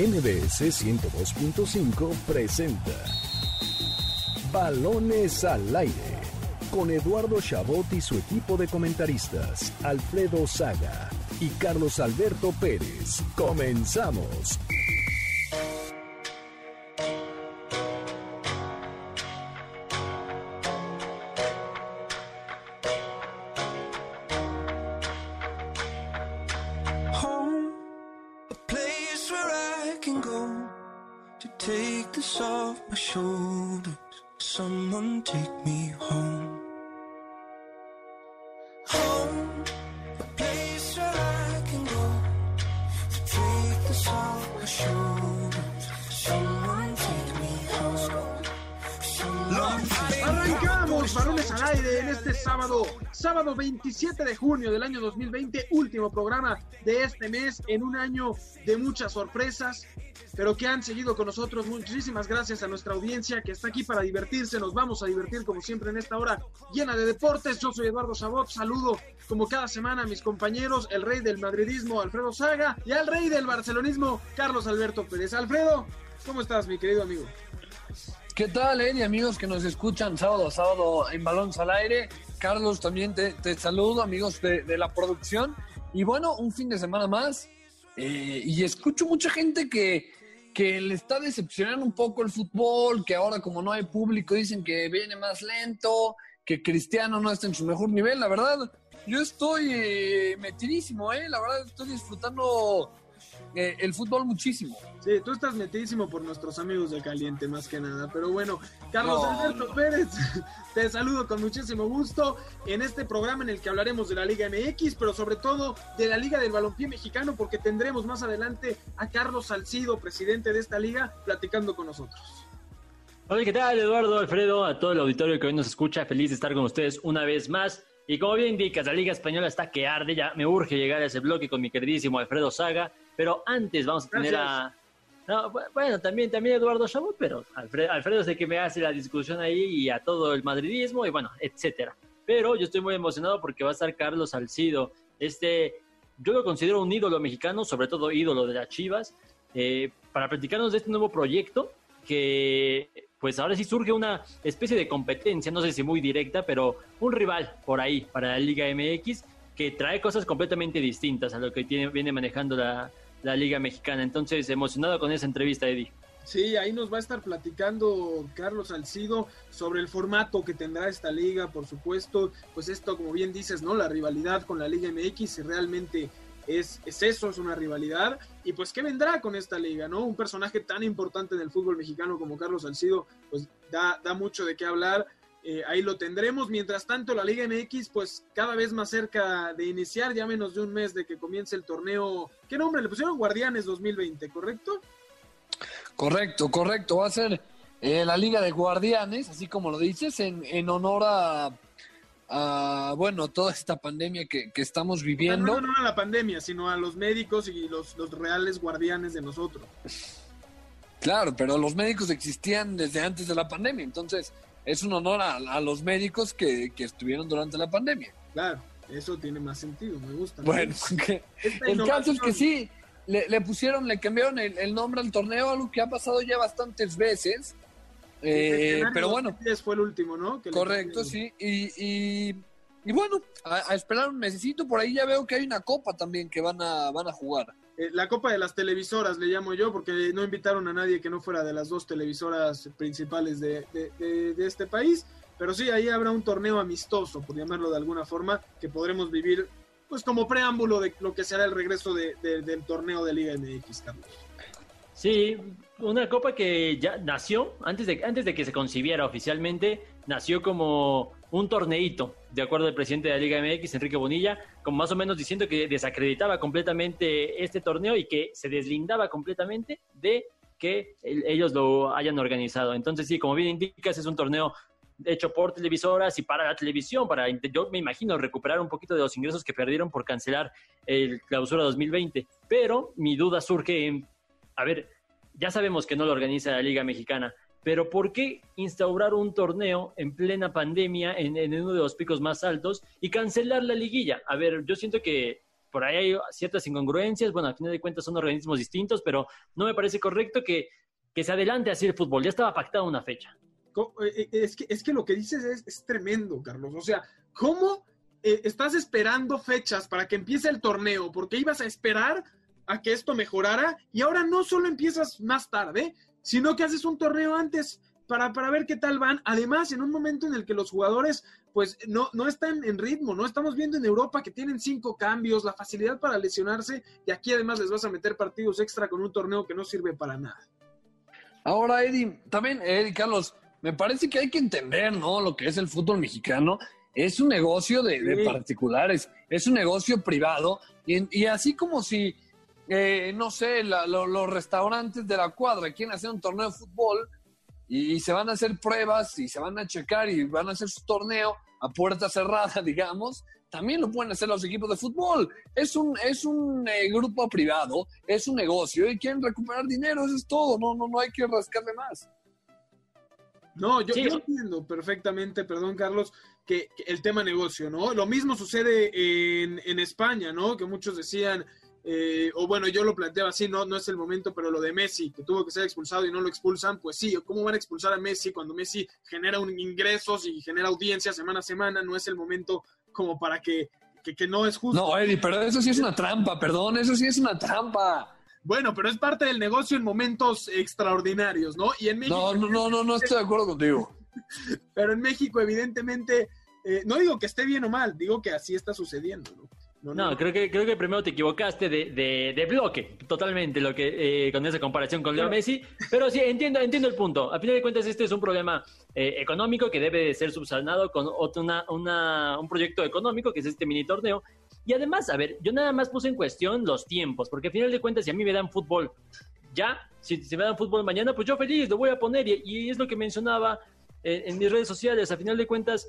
MBS 102.5 presenta Balones al aire con Eduardo Chabot y su equipo de comentaristas, Alfredo Saga y Carlos Alberto Pérez. Comenzamos. 27 de junio del año 2020, último programa de este mes en un año de muchas sorpresas, pero que han seguido con nosotros. Muchísimas gracias a nuestra audiencia que está aquí para divertirse. Nos vamos a divertir como siempre en esta hora llena de deportes. Yo soy Eduardo Sabot, saludo como cada semana a mis compañeros, el rey del madridismo Alfredo Saga y al rey del barcelonismo Carlos Alberto Pérez. Alfredo, ¿cómo estás mi querido amigo? ¿Qué tal, Edi, amigos que nos escuchan sábado a sábado en Balón al Aire? Carlos, también te, saludo, amigos de, de, la producción. Y bueno, un fin de semana más. Eh, y escucho mucha gente que, que le está decepcionando un poco el fútbol, que ahora como no hay público dicen que viene más lento, que Cristiano no está en su mejor nivel. La verdad, yo estoy eh, metidísimo, ¿eh? La verdad, estoy disfrutando eh, el fútbol muchísimo. Sí, tú estás metidísimo por nuestros amigos de Caliente, más que nada. Pero bueno, Carlos No, Alberto no. Pérez, te saludo con muchísimo gusto en este programa en el que hablaremos de la Liga MX, pero sobre todo de la Liga del Balompié Mexicano, porque tendremos más adelante a Carlos Salcido, presidente de esta liga, platicando con nosotros. Hola, ¿qué tal, Eduardo, Alfredo, a todo el auditorio que hoy nos escucha? Feliz de estar con ustedes una vez más. Y como bien indicas, la Liga Española está que arde, ya me urge llegar a ese bloque con mi queridísimo Alfredo Saga, pero antes vamos a tener a... No, bu- bueno, también, también Eduardo Chabot, pero Alfredo, Alfredo es el que me hace la discusión ahí y a todo el madridismo y bueno, etcétera. Pero yo estoy muy emocionado porque va a estar Carlos Salcido, este, yo lo considero un ídolo mexicano, sobre todo ídolo de las Chivas, eh, para platicarnos de este nuevo proyecto que pues ahora sí surge una especie de competencia, no sé si muy directa, pero un rival por ahí para la Liga MX que trae cosas completamente distintas a lo que tiene, viene manejando la, la Liga Mexicana. Entonces, emocionado con esa entrevista, Eddie. Sí, ahí nos va a estar platicando Carlos Salcido sobre el formato que tendrá esta liga, por supuesto, pues esto, como bien dices, ¿no? La rivalidad con la Liga MX, si realmente es, es eso, es una rivalidad, y pues qué vendrá con esta liga, ¿no? Un personaje tan importante en el fútbol mexicano como Carlos Salcido, pues da, da mucho de qué hablar. Eh, ahí lo tendremos. Mientras tanto, la Liga MX, pues cada vez más cerca de iniciar, ya menos de un mes de que comience el torneo. ¿Qué nombre le pusieron? Guardianes 2020, ¿correcto? Correcto, correcto. Va a ser eh, la Liga de Guardianes, así como lo dices, en, en honor a, a, bueno, toda esta pandemia que, que estamos viviendo. No, no, no a la pandemia, sino a los médicos y los, los reales guardianes de nosotros. Claro, pero los médicos existían desde antes de la pandemia, entonces es un honor a, a los médicos que, que estuvieron durante la pandemia. Claro, eso tiene más sentido, me gusta. Bueno, que- el caso es que sí, le, le pusieron, le cambiaron el, el nombre al torneo, algo que ha pasado ya bastantes veces. Eh, pero bueno, 2010 fue el último, ¿no? Que correcto, sí. Y, y, y bueno, a, a esperar un mesecito, por ahí ya veo que hay una copa también que van a, van a jugar. Eh, la Copa de las Televisoras le llamo yo, porque no invitaron a nadie que no fuera de las dos televisoras principales de, de- de- de este país. Pero sí, ahí habrá un torneo amistoso, por llamarlo de alguna forma, que podremos vivir pues como preámbulo de lo que será el regreso de- de- del torneo de Liga MX, Carlos. Sí, una copa que ya nació, antes de, antes de que se concibiera oficialmente, nació como un torneito, de acuerdo al presidente de la Liga MX, Enrique Bonilla, como más o menos diciendo que desacreditaba completamente este torneo y que se deslindaba completamente de que el- ellos lo hayan organizado. Entonces, sí, como bien indicas, es un torneo hecho por televisoras y para la televisión, para, yo me imagino, recuperar un poquito de los ingresos que perdieron por cancelar el clausura 2020. Pero mi duda surge en, a ver, ya sabemos que no lo organiza la Liga Mexicana, pero ¿por qué instaurar un torneo en plena pandemia, en, uno de los picos más altos, y cancelar la liguilla? A ver, yo siento que por ahí hay ciertas incongruencias, bueno, al final de cuentas son organismos distintos, pero no me parece correcto que, que se adelante así el fútbol, ya estaba pactada una fecha. Eh, eh, es que, es que lo que dices es, es tremendo, Carlos. O sea, ¿cómo eh, estás esperando fechas para que empiece el torneo? Porque ibas a esperar a que esto mejorara y ahora no solo empiezas más tarde, sino que haces un torneo antes para, para ver qué tal van. Además, en un momento en el que los jugadores pues no, no están en ritmo, ¿no? Estamos viendo en Europa que tienen cinco cambios, la facilidad para lesionarse y aquí además les vas a meter partidos extra con un torneo que no sirve para nada. Ahora, Eddie, también, Eddie, Carlos, me parece que hay que entender, ¿no? Lo que es el fútbol mexicano. Es un negocio de, particulares, es un negocio privado. Y, así como si, eh, no sé, los restaurantes de la cuadra quieren hacer un torneo de fútbol y, se van a hacer pruebas y se van a checar y van a hacer su torneo a puerta cerrada, digamos, también lo pueden hacer los equipos de fútbol. Es un, es un eh, grupo privado, es un negocio y quieren recuperar dinero, eso es todo, no, no, no hay que rascarle más. No, yo, entiendo perfectamente, perdón Carlos, que, el tema negocio, ¿no? Lo mismo sucede en, en España, ¿no? Que muchos decían, eh, o bueno, yo lo planteaba así, no, no es el momento, pero lo de Messi, que tuvo que ser expulsado y no lo expulsan, pues sí, ¿cómo van a expulsar a Messi cuando Messi genera un ingresos y genera audiencia semana a semana? No es el momento como para que, que, que no es justo. No, Eddie, pero eso sí es una trampa, perdón, eso sí es una trampa. Bueno, pero es parte del negocio en momentos extraordinarios, ¿no? Y en México. No, no, no, no, estoy de acuerdo contigo. pero en México, evidentemente, eh, no digo que esté bien o mal, digo que así está sucediendo, ¿no? No, creo que creo que primero te equivocaste de, de, bloque, totalmente, lo que eh, con esa comparación con Leo Messi. Pero sí, entiendo, entiendo el punto. A final de cuentas, este es un problema eh, económico que debe ser subsanado con otro, una, un proyecto económico que es este mini torneo y además, a ver, yo nada más puse en cuestión los tiempos, porque al final de cuentas, si a mí me dan fútbol ya, si, me dan fútbol mañana, pues yo feliz, lo voy a poner. Y, es lo que mencionaba en, en, mis redes sociales. A final de cuentas,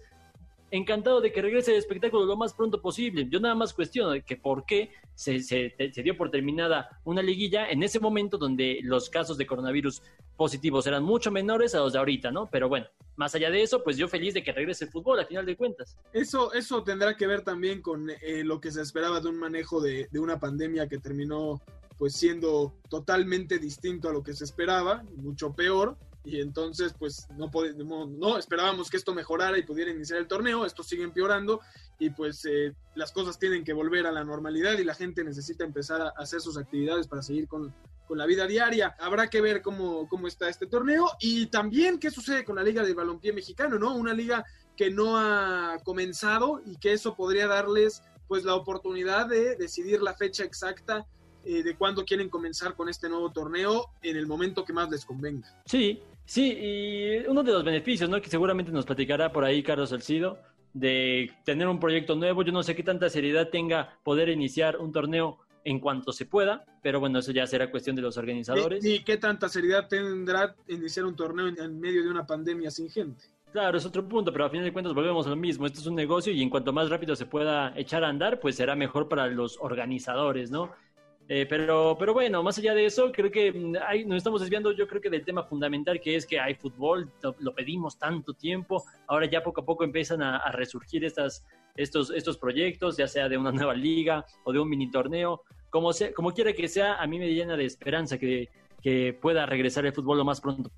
encantado de que regrese el espectáculo lo más pronto posible. Yo nada más cuestiono que por qué se, se, dio por terminada una liguilla en ese momento donde los casos de coronavirus positivos eran mucho menores a los de ahorita, ¿no? Pero bueno, más allá de eso, pues yo feliz de que regrese el fútbol a final de cuentas. Eso, eso tendrá que ver también con eh, lo que se esperaba de un manejo de, de una pandemia que terminó pues siendo totalmente distinto a lo que se esperaba, mucho peor, y entonces pues no podemos, no esperábamos que esto mejorara y pudiera iniciar el torneo, esto sigue empeorando y pues eh, las cosas tienen que volver a la normalidad y la gente necesita empezar a hacer sus actividades para seguir con, con la vida diaria. Habrá que ver cómo, cómo está este torneo y también qué sucede con la Liga de Balompié Mexicano, ¿no? Una liga que no ha comenzado y que eso podría darles pues la oportunidad de decidir la fecha exacta eh, de cuándo quieren comenzar con este nuevo torneo en el momento que más les convenga. Sí, Sí, y uno de los beneficios, ¿no? Que seguramente nos platicará por ahí Carlos Salcido, de tener un proyecto nuevo. Yo no sé qué tanta seriedad tenga poder iniciar un torneo en cuanto se pueda, pero bueno, eso ya será cuestión de los organizadores. ¿Y, qué tanta seriedad tendrá iniciar un torneo en, medio de una pandemia sin gente? Claro, es otro punto, pero a fin de cuentas volvemos a lo mismo. Esto es un negocio y en cuanto más rápido se pueda echar a andar, pues será mejor para los organizadores, ¿no? Eh, pero, pero bueno, más allá de eso, creo que mm, nos estamos desviando, yo creo que del tema fundamental que es que hay fútbol, lo, pedimos tanto tiempo, ahora ya poco a poco empiezan a, resurgir estas, estos, estos proyectos, ya sea de una nueva liga o de un mini torneo, como, sea, como quiera que sea, a mí me llena de esperanza que pueda regresar el fútbol lo más pronto.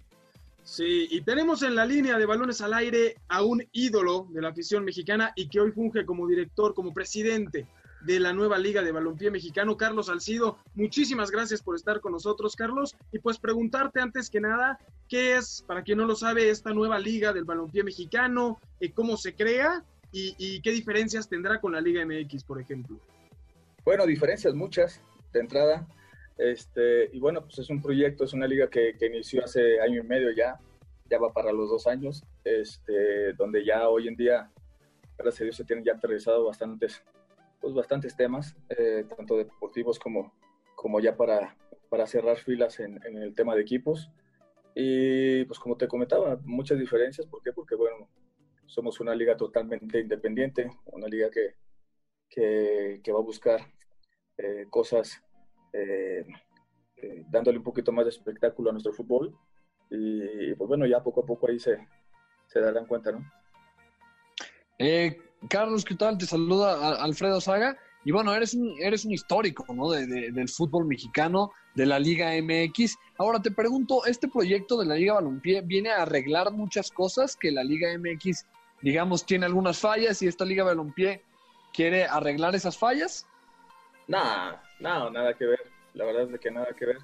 Sí, y tenemos en la línea de balones al aire a un ídolo de la afición mexicana y que hoy funge como director, como presidente de la nueva Liga de Balompié Mexicano, Carlos Alcido. Muchísimas gracias por estar con nosotros, Carlos. Y pues preguntarte antes que nada, ¿qué es, para quien no lo sabe, esta nueva Liga del Balompié Mexicano? Eh, ¿Cómo se crea? Y, qué diferencias tendrá con la Liga MX, por ejemplo? Bueno, diferencias muchas de entrada. Este, y bueno, pues es un proyecto, es una liga que, inició hace año y medio ya, ya va para los dos años, este, donde ya hoy en día, gracias a Dios, se tienen ya aterrizado bastantes pues bastantes temas, eh, tanto deportivos como, como ya para, para cerrar filas en, el tema de equipos. Y pues como te comentaba, muchas diferencias. ¿Por qué? Porque bueno, somos una liga totalmente independiente, una liga que, que, que va a buscar eh, cosas eh, dándole un poquito más de espectáculo a nuestro fútbol. Y pues bueno, ya poco a poco ahí se, se darán cuenta, ¿no? Eh, Carlos, ¿qué tal? Te saluda Alfredo Saga. Y bueno, eres un, eres un histórico ¿no? de, de, del fútbol mexicano, de la Liga MX. Ahora te pregunto, ¿este proyecto de la Liga Balompié viene a arreglar muchas cosas que la Liga MX, digamos, tiene algunas fallas y esta Liga Balompié quiere arreglar esas fallas? Nada, no, nada que ver. La verdad es que nada que ver.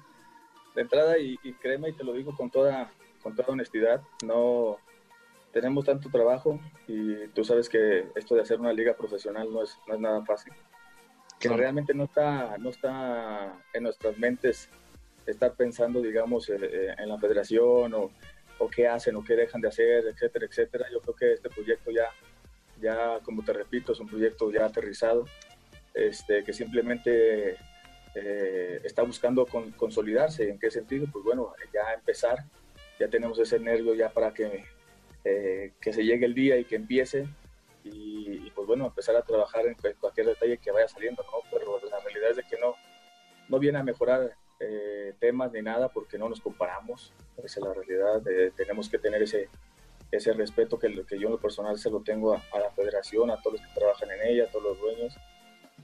De entrada, y, y créeme, y te lo digo con toda, con toda honestidad, no tenemos tanto trabajo y tú sabes que esto de hacer una liga profesional no es, no es nada fácil. Que Claro. realmente no está, no está en nuestras mentes estar pensando, digamos, eh, eh, en la federación o, o qué hacen o qué dejan de hacer, etcétera, etcétera. Yo creo que este proyecto ya, ya como te repito, es un proyecto ya aterrizado, este, que simplemente eh, está buscando con- consolidarse. ¿En qué sentido? Pues bueno, ya empezar, ya tenemos ese nervio ya para que, eh, que se llegue el día y que empiece y, y, pues bueno, empezar a trabajar en cu- cualquier detalle que vaya saliendo, ¿no? Pero la realidad es de que no, no viene a mejorar eh, temas ni nada porque no nos comparamos, esa es la realidad, eh, tenemos que tener ese, ese respeto que, que yo en lo personal se lo tengo a, a la federación, a todos los que trabajan en ella, a todos los dueños.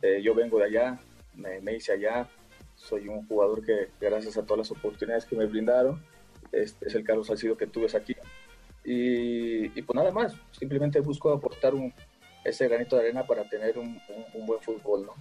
Eh, yo vengo de allá, me, me hice allá, soy un jugador que gracias a todas las oportunidades que me brindaron, este es el Carlos Salcido que tuve aquí. Y, y pues nada más, simplemente busco aportar un, ese granito de arena para tener un, un- un buen fútbol, ¿no?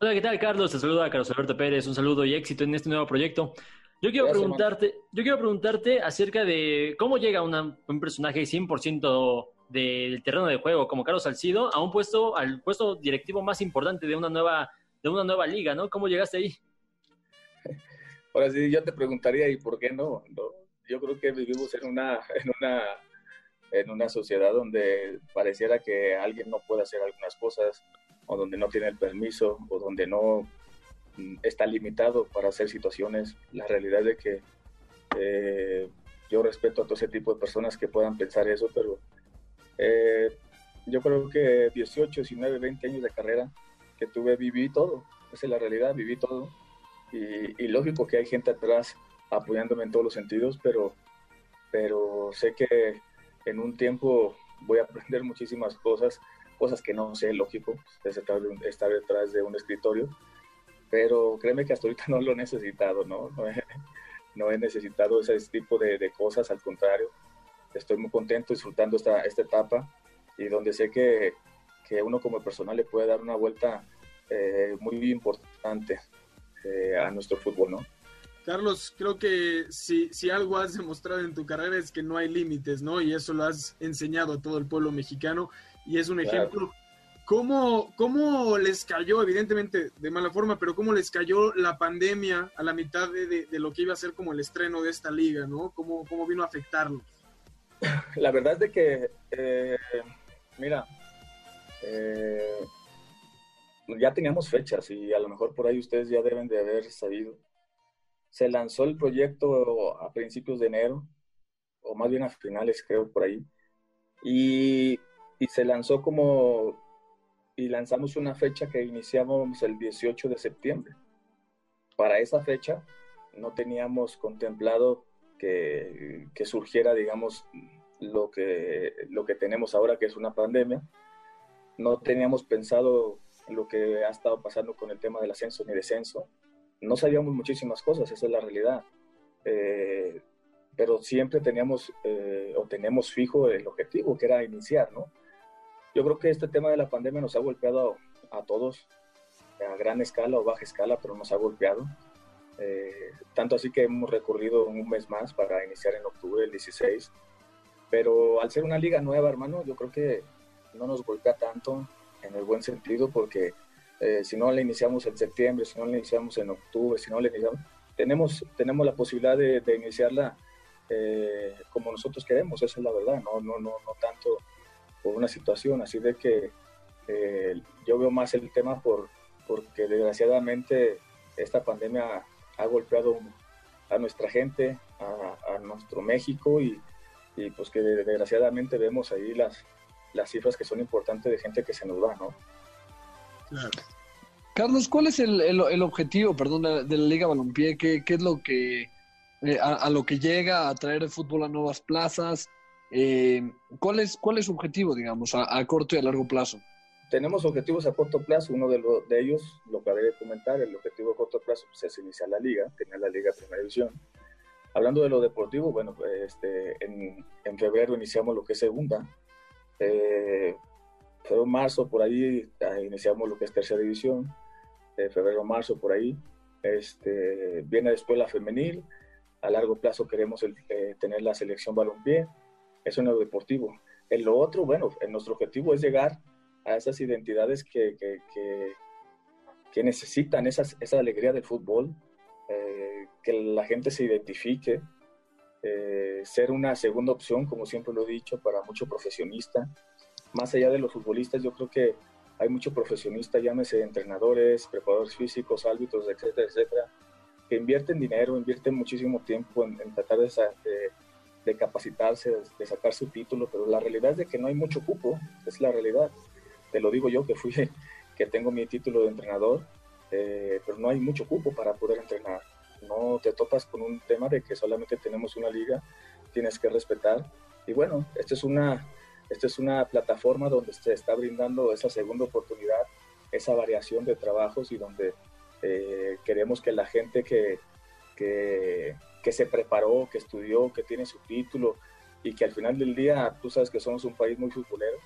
Hola, ¿qué tal, Carlos? Te saluda Carlos Alberto Pérez. Un saludo y éxito en este nuevo proyecto. Yo quiero Gracias, preguntarte, yo quiero preguntarte acerca de cómo llega una- un personaje 100% del terreno de juego como Carlos Salcido a un puesto, al puesto directivo más importante de una nueva, de una nueva liga, ¿no? ¿Cómo llegaste ahí? Ahora sí, yo te preguntaría, ¿y por qué no? No, Yo creo que vivimos en una, en una, en una sociedad donde pareciera que alguien no puede hacer algunas cosas, o donde no tiene el permiso, o donde no mm, está limitado para hacer situaciones. La realidad es que eh, yo respeto a todo ese tipo de personas que puedan pensar eso, pero eh, yo creo que 18, 19, 20 años de carrera que tuve, viví todo. Esa es la realidad, viví todo y lógico que hay gente atrás apoyándome en todos los sentidos, pero, pero sé que en un tiempo voy a aprender muchísimas cosas, cosas que no sé, lógico, es estar, detrás de un escritorio, pero créeme que hasta ahorita no lo he necesitado, ¿no? No he, necesitado ese tipo de, de cosas, al contrario, estoy muy contento disfrutando esta, esta etapa y donde sé que, que uno como personal le puede dar una vuelta eh, muy importante eh, a nuestro fútbol, ¿no? Carlos, creo que si, si algo has demostrado en tu carrera es que no hay límites, ¿no? Y eso lo has enseñado a todo el pueblo mexicano y es un Claro. ejemplo. ¿Cómo, ¿Cómo les cayó, evidentemente de mala forma, pero cómo les cayó la pandemia a la mitad de, de- de lo que iba a ser como el estreno de esta liga, ¿no? ¿Cómo, cómo vino a afectarlos? La verdad es de que, eh, mira, eh, ya teníamos fechas y a lo mejor por ahí ustedes ya deben de haber sabido. Se lanzó el proyecto a principios de enero, o más bien a finales, creo, por ahí. Y, y se lanzó como, y lanzamos una fecha que iniciábamos el 18 de septiembre. Para esa fecha no teníamos contemplado que, que surgiera, digamos, lo que, lo que tenemos ahora, que es una pandemia. No teníamos pensado lo que ha estado pasando con el tema del ascenso ni descenso. No sabíamos muchísimas cosas, esa es la realidad. Eh, pero siempre teníamos eh, o tenemos fijo el objetivo, que era iniciar, ¿no? Yo creo que este tema de la pandemia nos ha golpeado a, todos, a gran escala o baja escala, pero nos ha golpeado. Eh, tanto así que hemos recorrido un mes más para iniciar en octubre, el 16. Pero al ser una liga nueva, hermano, yo creo que no nos golpea tanto en el buen sentido, porque eh, si no la iniciamos en septiembre, si no la iniciamos en octubre, si no la iniciamos, tenemos, tenemos la posibilidad de, iniciarla eh, como nosotros queremos, esa es la verdad, no, no, no, no tanto por una situación, así de que eh, yo veo más el tema por, porque desgraciadamente esta pandemia ha golpeado a nuestra gente, a, a nuestro México y, y, pues que desgraciadamente vemos ahí las, las cifras que son importantes de gente que se nos va, ¿no? Claro. Carlos, ¿cuál es el, el- el objetivo, perdón, de, de la Liga Balompié? ¿Qué, qué es lo que eh, a, a lo que llega a traer el fútbol a nuevas plazas? Eh, ¿cuál, es, ¿Cuál es su objetivo, digamos, a, a corto y a largo plazo? tenemos objetivos a corto plazo. Uno de, lo- de ellos, lo acabé de comentar, el objetivo a corto plazo pues, es iniciar la liga, tener la liga primera división. Hablando de lo deportivo, bueno, pues, este, en, en febrero iniciamos lo que es segunda. Eh, febrero, marzo, por ahí ah, iniciamos lo que es tercera división. Eh, febrero, marzo, por ahí. Este, viene después la femenil. A largo plazo queremos el- eh, tener la selección balompié. Eso en lo deportivo. En lo otro, bueno, en nuestro objetivo es llegar a esas identidades que, que, que, que necesitan esas, esa alegría del fútbol, eh, que la gente se identifique, eh, ser una segunda opción, como siempre lo he dicho, para mucho profesionista. Más allá de los futbolistas, yo creo que hay mucho profesionista, llámese entrenadores, preparadores físicos, árbitros, etcétera, etcétera, que invierten dinero, invierten muchísimo tiempo en, en tratar de, de- de capacitarse, de, de sacar su título, pero la realidad es de que no hay mucho cupo, es la realidad. Te lo digo yo que fui, que tengo mi título de entrenador, eh, pero no hay mucho cupo para poder entrenar. No te topas con un tema de que solamente tenemos una liga, tienes que respetar. Y bueno, esta es una, esta es una plataforma donde se está brindando esa segunda oportunidad, esa variación de trabajos y donde eh, queremos que la gente que, que, se preparó, que estudió, que tiene su título y que al final del día, tú sabes que somos un país muy futbolero,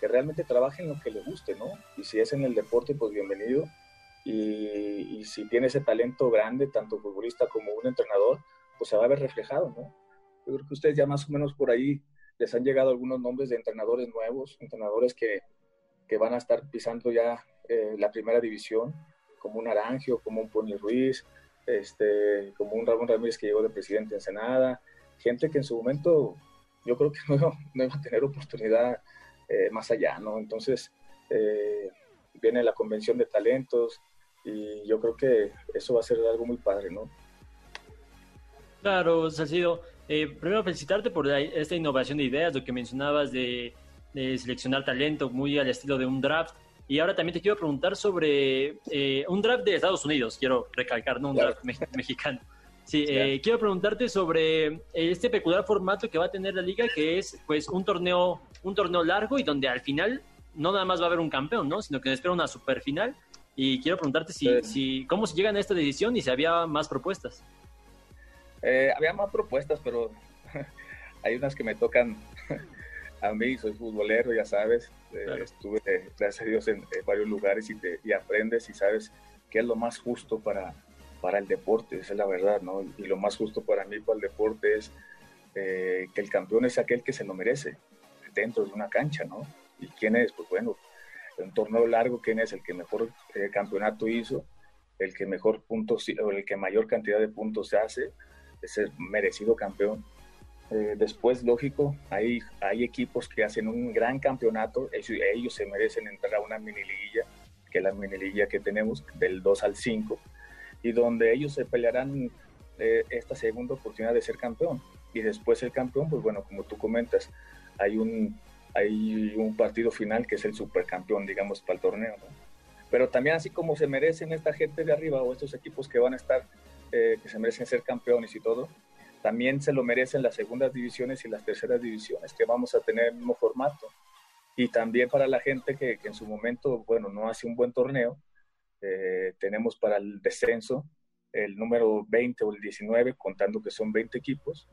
que realmente trabaje en lo que le guste, ¿no? Y si es en el deporte, pues bienvenido. Y, y si tiene ese talento grande, tanto futbolista como un entrenador, pues se va a ver reflejado, ¿no? Yo creo que ustedes ya más o menos por ahí les han llegado algunos nombres de entrenadores nuevos, entrenadores que, que van a estar pisando ya eh, la primera división, como un Arangio, como un Pony Ruiz, este, como un Ramón Ramírez que llegó de presidente en Senada, gente que en su momento yo creo que no, no iba a tener oportunidad eh, más allá, ¿no? Entonces, eh, viene la convención de talentos y yo creo que eso va a ser algo muy padre, ¿no? Claro, Salcido. Eh, primero felicitarte por la- esta innovación de ideas, lo que mencionabas de, de seleccionar talento muy al estilo de un draft. Y ahora también te quiero preguntar sobre eh, un draft de Estados Unidos, quiero recalcar, no un Claro. draft me- mexicano. Sí, eh, quiero preguntarte sobre este peculiar formato que va a tener la liga, que es pues un torneo, un torneo largo y donde al final no nada más va a haber un campeón, ¿no? Sino que nos espera una super final. Y quiero preguntarte si, Sí. si cómo se llegan a esta decisión y si había más propuestas. Eh, había más propuestas, pero hay unas que me tocan a mí, soy futbolero, ya sabes, eh, estuve, eh, gracias a Dios, en, varios lugares y, te, y aprendes y sabes qué es lo más justo para, para el deporte, esa es la verdad, ¿no? Y lo más justo para mí, para el deporte, es eh, que el campeón es aquel que se lo merece dentro de una cancha, ¿no? ¿Y quién es? Pues bueno, en un torneo largo, ¿quién es el que mejor eh, campeonato hizo? El que mejor puntos, o el que mayor cantidad de puntos se hace, es el merecido campeón. Eh, después, lógico, hay, hay equipos que hacen un gran campeonato, ellos, ellos se merecen entrar a una mini liguilla, que es la mini liguilla que tenemos, del 2 al 5, y donde ellos se pelearán eh, esta segunda oportunidad de ser campeón. Y después el campeón, pues bueno, como tú comentas, hay un, hay un partido final que es el supercampeón, digamos, para el torneo. Pero también así como se merecen esta gente de arriba o estos equipos que van a estar, eh, que se merecen ser campeones y todo, también se lo merecen las segundas divisiones y las terceras divisiones, que vamos a tener el mismo formato. Y también para la gente que, que en su momento, bueno, no hace un buen torneo, eh, tenemos para el descenso el número 20 o el 19, contando que son 20 equipos,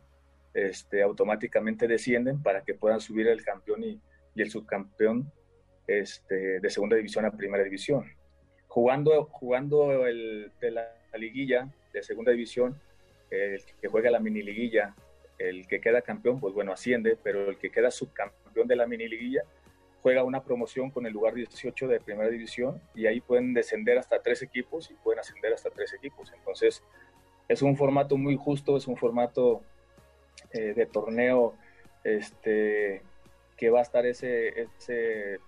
este, automáticamente descienden para que puedan subir el campeón y, y el subcampeón este, de segunda división a primera división. Jugando, jugando el, de la, la liguilla de segunda división, el que juega la mini liguilla, el que queda campeón, pues bueno, asciende, pero el que queda subcampeón de la mini liguilla juega una promoción con el lugar 18 de primera división y ahí pueden descender hasta tres equipos y pueden ascender hasta tres equipos. Entonces, es un formato muy justo, es un formato eh, de torneo este, que va a estar ese, ese,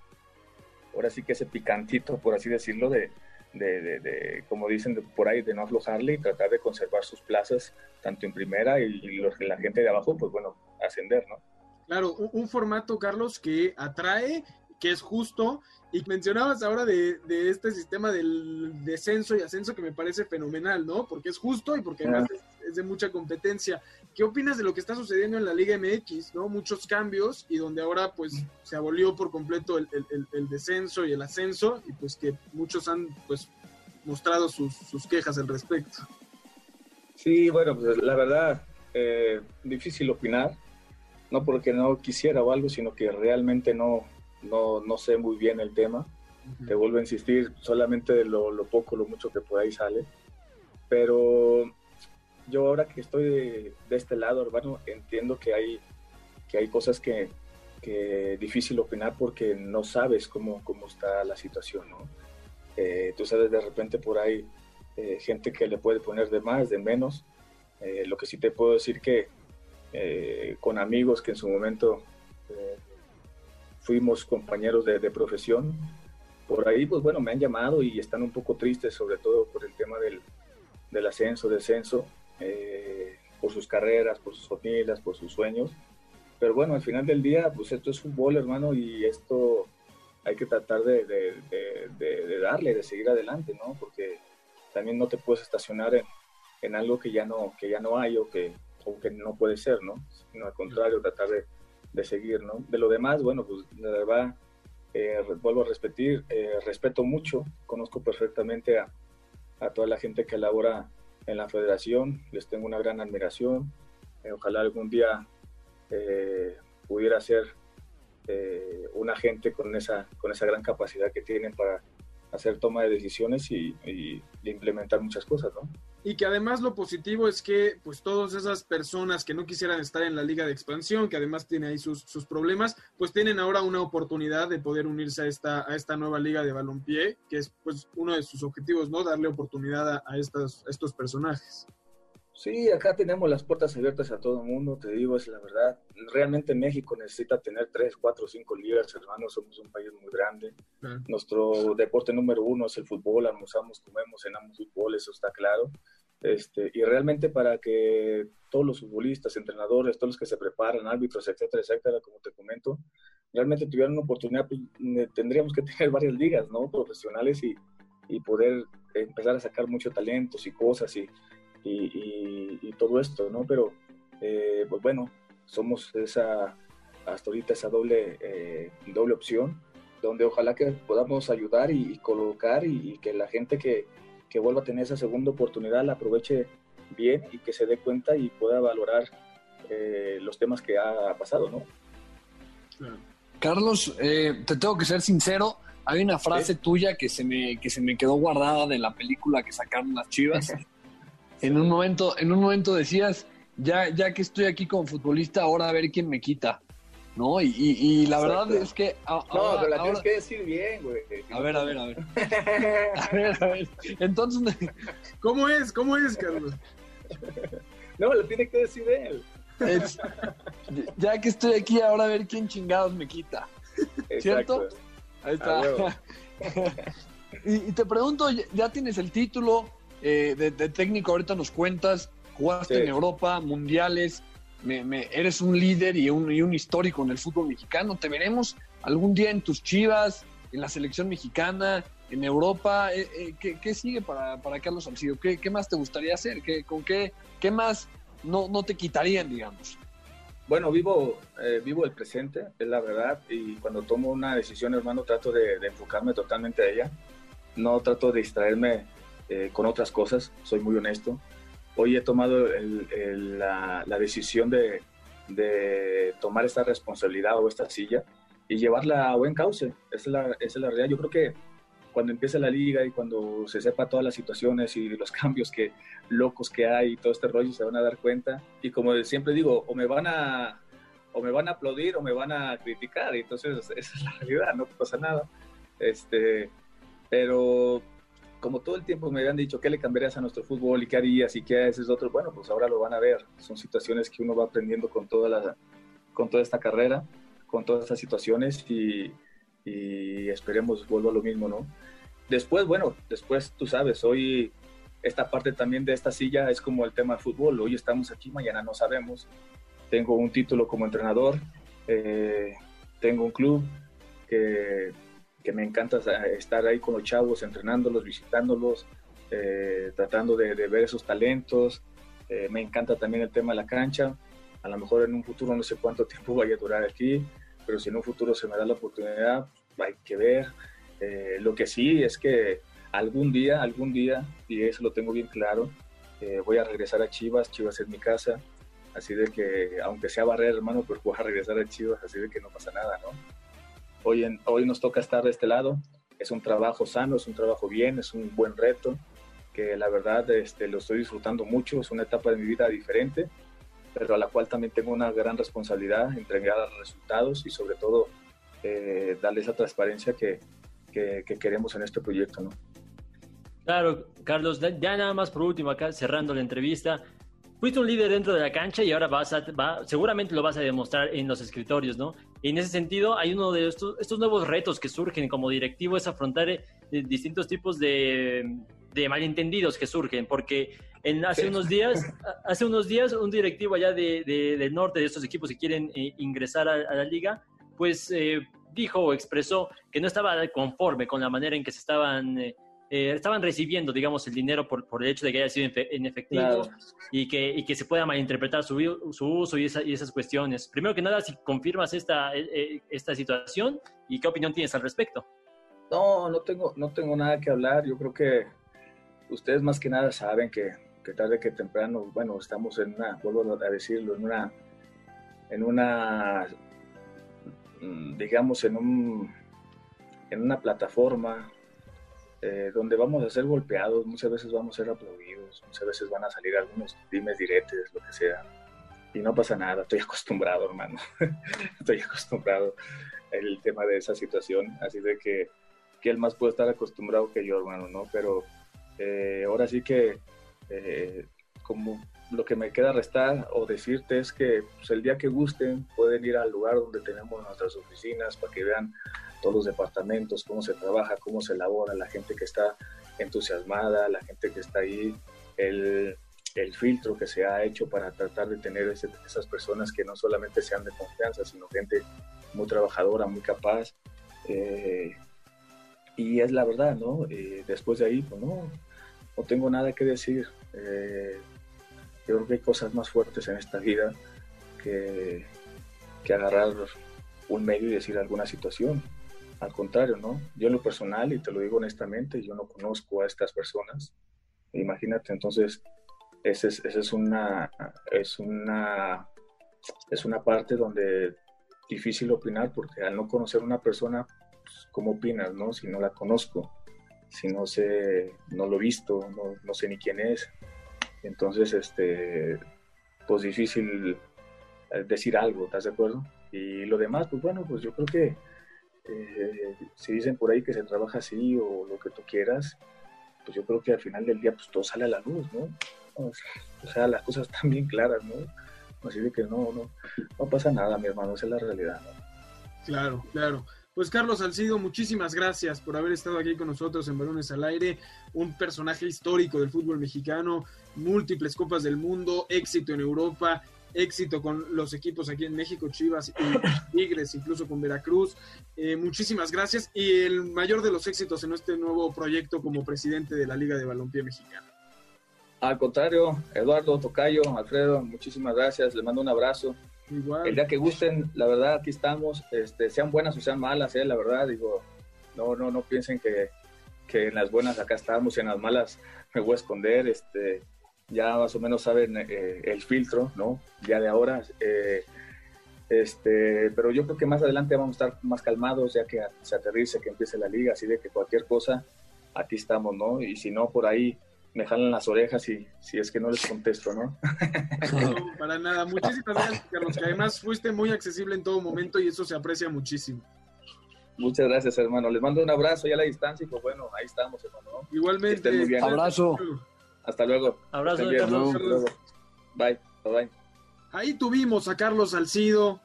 ahora sí que ese picantito, por así decirlo, de, de, de, de como dicen por ahí, de no aflojarle y tratar de conservar sus plazas, tanto en primera y, y los que la gente de abajo, pues bueno, ascender, ¿no? Claro, un, un, formato, Carlos, que atrae, que es justo. Y mencionabas ahora de, de, este sistema del descenso y ascenso que me parece fenomenal, ¿no? Porque es justo y porque además es de mucha competencia. ¿Qué opinas de lo que está sucediendo en la Liga MX? ¿no? Muchos cambios y donde ahora pues se abolió por completo el, el- el descenso y el ascenso y pues que muchos han pues mostrado sus, sus quejas al respecto. Sí, bueno, pues la verdad, eh, difícil opinar, no porque no quisiera o algo, sino que realmente no, no, no sé muy bien el tema. Te vuelvo a insistir, solamente de lo, lo poco, lo mucho que por ahí sale. Pero yo ahora que estoy de, este lado, hermano, entiendo que hay, que hay cosas que, que difícil opinar porque no sabes cómo, cómo está la situación, ¿no? Eh, tú sabes de repente por ahí eh, gente que le puede poner de más, de menos. Eh, lo que sí te puedo decir que eh, con amigos que en su momento fuimos compañeros de, de profesión, por ahí, pues bueno, me han llamado y están un poco tristes, sobre todo por el tema del, del ascenso, descenso, eh, por sus carreras, por sus familias, por sus sueños. Pero bueno, al final del día, pues esto es fútbol, hermano, y esto hay que tratar de, de- de- de- darle, de seguir adelante, ¿no? Porque también no te puedes estacionar en, en algo que ya no, que ya no hay o que, o que no puede ser, ¿no? Sino al contrario, tratar de, de seguir, ¿no? De lo demás, bueno, pues la verdad, eh, vuelvo a repetir, eh, respeto mucho, conozco perfectamente a, a toda la gente que labora en la federación, les tengo una gran admiración, eh, ojalá algún día eh, pudiera ser eh, un agente con esa, con esa gran capacidad que tienen para hacer toma de decisiones y, y implementar muchas cosas, ¿no? Y que además lo positivo es que pues todas esas personas que no quisieran estar en la liga de expansión, que además tiene ahí sus, sus problemas, pues tienen ahora una oportunidad de poder unirse a esta, a esta nueva liga de balompié, que es pues uno de sus objetivos, ¿no? Darle oportunidad a, estas, a estos personajes. Sí, acá tenemos las puertas abiertas a todo el mundo, te digo, es la verdad. Realmente México necesita tener tres, cuatro, cinco ligas, hermanos, somos un país muy grande. Nuestro deporte número uno es el fútbol, almorzamos, comemos, cenamos fútbol, eso está claro. Este, y realmente para que todos los futbolistas, entrenadores, todos los que se preparan, árbitros, etcétera, etcétera, como te comento, realmente tuvieran una oportunidad, pues, tendríamos que tener varias ligas, ¿no? Profesionales y, y poder empezar a sacar mucho talentos y cosas y, y, y- y todo esto, ¿no? Pero, eh, pues bueno, somos esa, hasta ahorita esa doble, eh, doble opción, donde ojalá que podamos ayudar y, y colocar y, y que la gente que, que vuelva a tener esa segunda oportunidad la aproveche bien y que se dé cuenta y pueda valorar eh, los temas que ha pasado, ¿no? Carlos, eh, te tengo que ser sincero. Hay una frase tuya que se me que se me quedó guardada de la película que sacaron las Chivas. en un momento, en un momento decías, ya, ya que estoy aquí como futbolista, ahora a ver quién me quita, ¿no? Y, y- y la verdad es que a- No, ahora- pero la ahora- tienes que decir bien, güey. a ver, a ver, a ver, a ver, a ver. Entonces, ¿Cómo es? ¿Cómo es, Carlos? No, lo tiene que decir él. es- ya que estoy aquí, ahora a ver quién chingados me quita. ¿Cierto? Exacto. Ahí está. y, y te pregunto, ¿ya- ¿ya tienes el título eh, de, de técnico? Ahorita nos cuentas, jugaste Sí. en Europa, mundiales, me- me- eres un líder y un, y un histórico en el fútbol mexicano. ¿Te veremos algún día en tus chivas, en la selección mexicana, en Europa? Eh, eh, ¿qué, qué sigue para, para Carlos Salcido? ¿Qué, qué más te gustaría hacer? ¿Qué, ¿Con qué, qué más no, no te quitarían, digamos? Bueno, vivo, eh, vivo el presente, es la verdad, y cuando tomo una decisión, hermano, trato de, de enfocarme totalmente a ella. No trato de distraerme eh, con otras cosas, soy muy honesto. Hoy he tomado la, decisión de, tomar esta responsabilidad o esta silla y llevarla a buen cauce. Esa es la, esa realidad. Yo creo que cuando empiece la liga y cuando se sepa todas las situaciones y los cambios que locos que hay y todo este rollo se van a dar cuenta y como siempre digo o me van a o me van a aplaudir o me van a criticar y entonces esa es la realidad no pasa nada este pero como todo el tiempo me habían dicho qué le cambiarías a nuestro fútbol y qué harías y qué haces otro bueno pues ahora lo van a ver son situaciones que uno va aprendiendo con toda la con toda esta carrera con todas estas situaciones y, y esperemos vuelva a lo mismo no después bueno después tú sabes hoy esta parte también de esta silla es como el tema del fútbol. Hoy estamos aquí, mañana no sabemos. Tengo un título como entrenador, eh, tengo un club que, que me encanta estar ahí con los chavos, entrenándolos, visitándolos, eh, tratando de, ver esos talentos. Eh, me encanta también el tema de la cancha. A lo mejor en un futuro no sé cuánto tiempo vaya a durar aquí, pero si en un futuro se me da la oportunidad, hay que ver. Eh, lo que sí es que algún día, algún día, y eso lo tengo bien claro, voy a regresar a Chivas, Chivas es mi casa, así de que, aunque sea barrer, hermano, pues voy a regresar a Chivas, así de que no pasa nada, ¿no? Hoy, en, hoy nos toca estar de este lado, es un trabajo sano, es un trabajo bien, es un buen reto, que la verdad este, lo estoy disfrutando mucho, es una etapa de mi vida diferente, pero a la cual también tengo una gran responsabilidad, entregar resultados y sobre todo eh, darle esa transparencia que, que, que queremos en este proyecto, ¿no? Claro, Carlos, ya nada más por último, acá cerrando la entrevista. Fuiste un líder dentro de la cancha y ahora vas a, va, seguramente lo vas a demostrar en los escritorios, ¿no? Y en ese sentido, hay uno de estos, estos nuevos retos que surgen como directivo, es afrontar eh, distintos tipos de, de, malentendidos que surgen, porque en, hace, unos días, hace unos días un directivo allá de, de, del norte de estos equipos que quieren eh, ingresar a, a, la liga, pues eh, dijo o expresó que no estaba conforme con la manera en que se estaban... Eh, eh, estaban recibiendo, digamos, el dinero por, por, el hecho de que haya sido en efectivo claro. y, que, y que se pueda malinterpretar su, su uso y, esa, y, esas cuestiones. Primero que nada, si confirmas esta, eh, esta situación y qué opinión tienes al respecto. No, no tengo, no tengo nada que hablar. Yo creo que ustedes más que nada saben que, que tarde que temprano, bueno, estamos en una, vuelvo a decirlo, en una, en una, mm, digamos, en un, en una plataforma eh, donde vamos a ser golpeados, muchas veces vamos a ser aplaudidos, muchas veces van a salir algunos dimes diretes, lo que sea, y no pasa nada, estoy acostumbrado, hermano, estoy acostumbrado el tema de esa situación, así de que, que él más puede estar acostumbrado que yo, hermano, ¿no? Pero eh, ahora sí que, eh, como lo que me queda restar o decirte es que pues, el día que gusten pueden ir al lugar donde tenemos nuestras oficinas para que vean todos los departamentos, cómo se trabaja, cómo se elabora, la gente que está entusiasmada, la gente que está ahí, el, el filtro que se ha hecho para tratar de tener esas personas que no solamente sean de confianza, sino gente muy trabajadora, muy capaz. Eh, y es la verdad, ¿no? Eh, después de ahí, pues no, no tengo nada que decir. Eh, yo creo que hay cosas más fuertes en esta vida que, que agarrar un medio y decir alguna situación. Al contrario, ¿no? Yo en lo personal, y te lo digo honestamente, yo no conozco a estas personas. Imagínate, entonces, esa es, ese es, una, es, una, es una parte donde difícil opinar, porque al no conocer a una persona, pues, ¿cómo opinas, no? Si no la conozco, si no sé, no lo he visto, no, no sé ni quién es. Entonces, este, pues difícil decir algo, ¿estás de acuerdo? Y lo demás, pues bueno, pues yo creo que eh, si dicen por ahí que se trabaja así o lo que tú quieras, pues yo creo que al final del día pues todo sale a la luz, ¿no? O sea, las cosas están bien claras, ¿no? Así de que no, no, no pasa nada, mi hermano, esa es la realidad, ¿no? Claro, claro. Pues Carlos Salcido, muchísimas gracias por haber estado aquí con nosotros en Balones al Aire, un personaje histórico del fútbol mexicano, múltiples copas del mundo, éxito en Europa, éxito con los equipos aquí en México, Chivas y Tigres, incluso con Veracruz. Eh, muchísimas gracias y el mayor de los éxitos en este nuevo proyecto como presidente de la Liga de Balompié Mexicana. Al contrario, Eduardo, Tocayo, Alfredo, muchísimas gracias, les mando un abrazo. Igual. El día que gusten, la verdad, aquí estamos, este, sean buenas o sean malas, eh, la verdad, digo, no, no, no piensen que, que en las buenas acá estamos y en las malas me voy a esconder, este, ya más o menos saben eh, el filtro, ¿no? Ya de ahora. Eh, este, pero yo creo que más adelante vamos a estar más calmados ya que se aterrice, que empiece la liga, así de que cualquier cosa, aquí estamos, ¿no? Y si no, por ahí me jalan las orejas y si es que no les contesto, ¿no? No, para nada. Muchísimas gracias, Carlos, que además fuiste muy accesible en todo momento y eso se aprecia muchísimo. Muchas gracias, hermano. Les mando un abrazo ya a la distancia y pues bueno, ahí estamos, hermano. ¿no? Igualmente. muy bien. Hasta luego. Abrazo, Bien. Carlos. Hasta luego. Bye. Bye. bye. Ahí tuvimos a Carlos Salcido,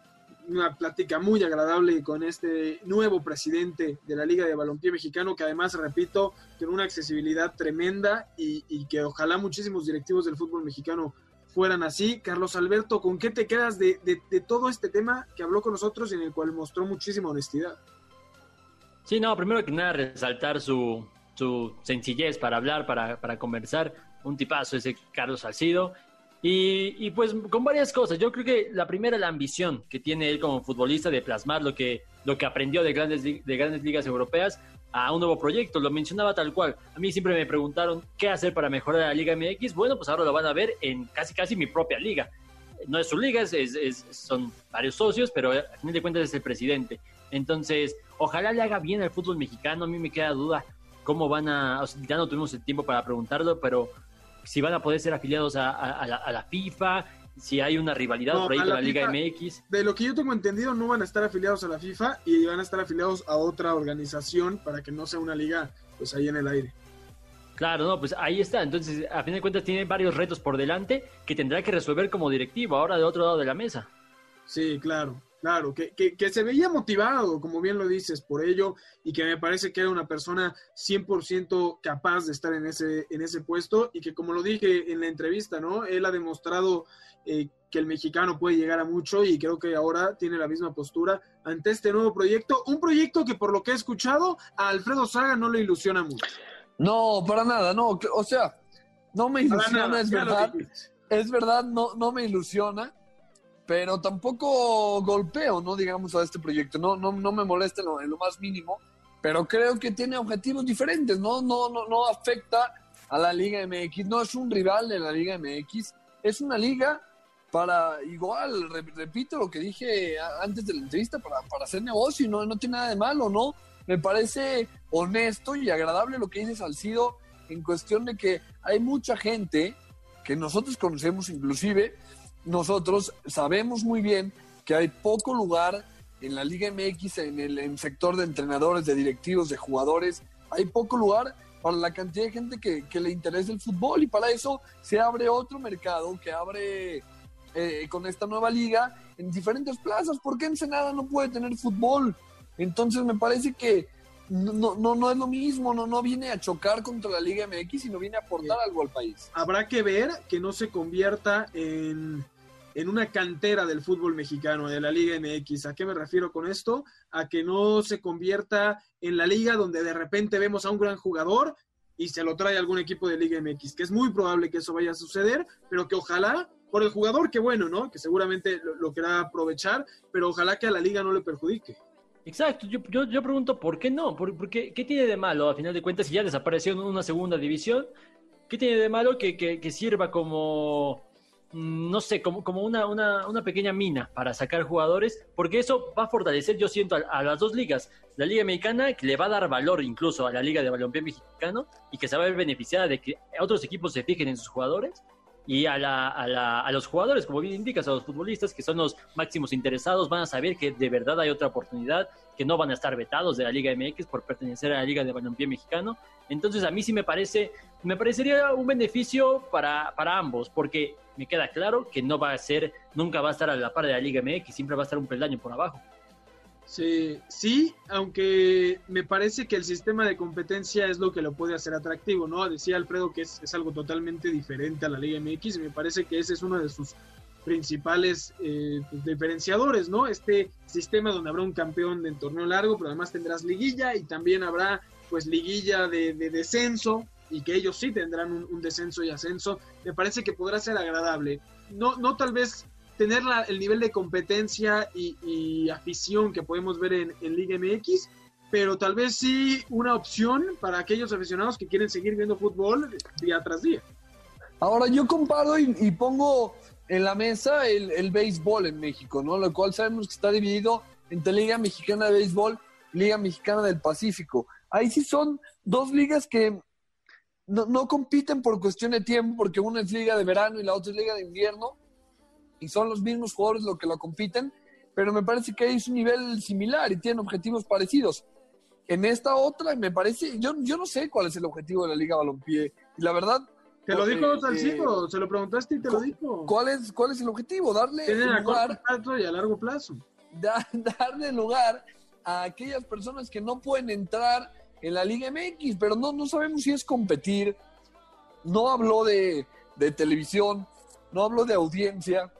una plática muy agradable con este nuevo presidente de la Liga de Balompié Mexicano, que además, repito, tiene una accesibilidad tremenda y, y, que ojalá muchísimos directivos del fútbol mexicano fueran así. Carlos Alberto, ¿con qué te quedas de, de, de todo este tema que habló con nosotros y en el cual mostró muchísima honestidad? Sí, no, primero que nada, resaltar su, su sencillez para hablar, para, para conversar. Un tipazo ese Carlos Salcido. Y, pues con varias cosas. Yo creo que la primera, la ambición que tiene él como futbolista de plasmar lo que, lo que aprendió de grandes, de grandes ligas europeas a un nuevo proyecto. Lo mencionaba tal cual. A mí siempre me preguntaron qué hacer para mejorar la Liga MX. Bueno, pues ahora lo van a ver en casi casi mi propia liga. No es su liga, es, son varios socios, pero a fin de cuentas es el presidente. Entonces, ojalá le haga bien al fútbol mexicano. A mí me queda duda cómo van a... ya no tuvimos el tiempo para preguntarlo, pero si van a poder ser afiliados a, la, FIFA, si hay una rivalidad por ahí con la, Liga MX. De lo que yo tengo entendido, no van a estar afiliados a la FIFA y van a estar afiliados a otra organización para que no sea una liga pues ahí en el aire. Claro, no, pues ahí está. Entonces, a fin de cuentas, tiene varios retos por delante que tendrá que resolver como directivo, ahora del otro lado de la mesa. Sí, claro. Claro, que, que, se veía motivado, como bien lo dices, por ello, y que me parece que era una persona 100% capaz de estar en ese, en ese puesto, y que como lo dije en la entrevista, ¿no? Él ha demostrado eh, que el mexicano puede llegar a mucho, y creo que ahora tiene la misma postura ante este nuevo proyecto, un proyecto que por lo que he escuchado, a Alfredo Saga no le ilusiona mucho. No, para nada, no, o sea, no me ilusiona, es verdad, es verdad, no, no me ilusiona pero tampoco golpeo, ¿no? Digamos, a este proyecto. No, no, no me molesta en lo, más mínimo, pero creo que tiene objetivos diferentes, ¿no? No, no, no afecta a la Liga MX, no es un rival de la Liga MX, es una liga para, igual, repito lo que dije antes de la entrevista, para, para hacer negocio, no, no tiene nada de malo, ¿no? Me parece honesto y agradable lo que dice Salcido en cuestión de que hay mucha gente que nosotros conocemos inclusive, nosotros sabemos muy bien que hay poco lugar en la Liga MX, en el sector de entrenadores, de directivos, de jugadores, hay poco lugar para la cantidad de gente que, le interesa el fútbol y para eso se abre otro mercado que abre eh, con esta nueva liga en diferentes plazas. ¿Por qué Ensenada no puede tener fútbol? Entonces me parece que no, no, no es lo mismo, no, no viene a chocar contra la Liga MX, sino viene a aportar algo al país. Habrá que ver que no se convierta en en una cantera del fútbol mexicano, de la Liga MX. ¿A qué me refiero con esto? A que no se convierta en la liga donde de repente vemos a un gran jugador y se lo trae algún equipo de Liga MX, que es muy probable que eso vaya a suceder, pero que ojalá, por el jugador, que bueno, ¿no? Que seguramente lo, querrá aprovechar, pero ojalá que a la liga no le perjudique. Exacto, yo, yo, pregunto, ¿por qué no? ¿Por, qué, tiene de malo, a final de cuentas, si ya desapareció en una segunda división? ¿Qué tiene de malo que, que sirva como no sé, como, como una, una, pequeña mina para sacar jugadores, porque eso va a fortalecer, yo siento, a, las dos ligas. La Liga Mexicana, que le va a dar valor incluso a la Liga de Balompié Mexicano, y que se va a ver beneficiada de que otros equipos se fijen en sus jugadores, y a, la, a, la, a, los jugadores, como bien indicas, a los futbolistas que son los máximos interesados, van a saber que de verdad hay otra oportunidad, que no van a estar vetados de la Liga MX por pertenecer a la Liga de Balompié Mexicano. Entonces a mí sí me parece, me parecería un beneficio para, para ambos, porque me queda claro que no va a ser, nunca va a estar a la par de la Liga MX, siempre va a estar un peldaño por abajo. Sí, sí, aunque me parece que el sistema de competencia es lo que lo puede hacer atractivo, ¿no? Decía Alfredo que es, algo totalmente diferente a la Liga MX y me parece que ese es uno de sus principales eh, pues, diferenciadores, ¿no? Este sistema donde habrá un campeón de torneo largo, pero además tendrás liguilla y también habrá pues liguilla de, descenso y que ellos sí tendrán un, descenso y ascenso, me parece que podrá ser agradable. No, no tal vez tener el nivel de competencia y, afición que podemos ver en, Liga MX, pero tal vez sí una opción para aquellos aficionados que quieren seguir viendo fútbol día tras día. Ahora yo comparo y, pongo en la mesa el, el, béisbol en México, ¿no? Lo cual sabemos que está dividido entre Liga Mexicana de Béisbol y Liga Mexicana del Pacífico. Ahí sí son dos ligas que no, no compiten por cuestión de tiempo, porque una es liga de verano y la otra es liga de invierno, y son los mismos jugadores los que lo compiten, pero me parece que es un nivel similar y tienen objetivos parecidos. En esta otra, me parece, yo, yo no sé cuál es el objetivo de la Liga Balompié, y la verdad... Te lo dijo eh, Salcido, eh, se lo preguntaste y te lo dijo. ¿Cuál es, cuál es el objetivo? Darle a corto plazo y a largo plazo. darle lugar a aquellas personas que no pueden entrar en la Liga MX, pero no, no sabemos si es competir. No habló de, de televisión, no habló de audiencia,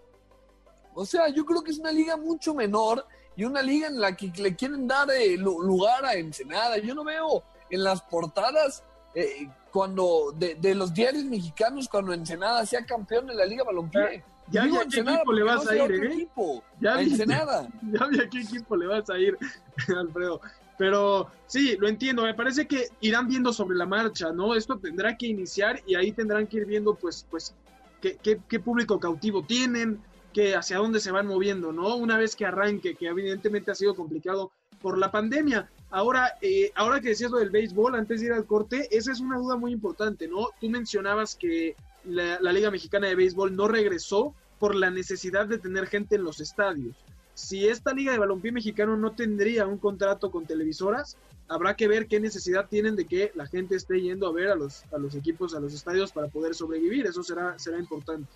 o sea, yo creo que es una liga mucho menor y una liga en la que le quieren dar eh, lugar a Ensenada. Yo no veo en las portadas eh, cuando de, de los diarios mexicanos, cuando Ensenada sea campeón de la Liga Balompié. Ya Digo vi a qué equipo le vas no a ir, ¿eh? equipo. Ya A vi- Ensenada. Ya vi a qué equipo le vas a ir, Alfredo. Pero sí, lo entiendo. Me parece que irán viendo sobre la marcha, ¿no? Esto tendrá que iniciar y ahí tendrán que ir viendo, pues, pues, qué, qué- público cautivo tienen, que hacia dónde se van moviendo, ¿no? Una vez que arranque, que evidentemente ha sido complicado por la pandemia. Ahora, eh, ahora que decías lo del béisbol, antes de ir al corte, esa es una duda muy importante, ¿no? Tú mencionabas que la, la Liga Mexicana de Béisbol no regresó por la necesidad de tener gente en los estadios. Si esta Liga de Balompié Mexicano no tendría un contrato con televisoras, habrá que ver qué necesidad tienen de que la gente esté yendo a ver a los, a los equipos, a los estadios para poder sobrevivir. Eso será, será importante.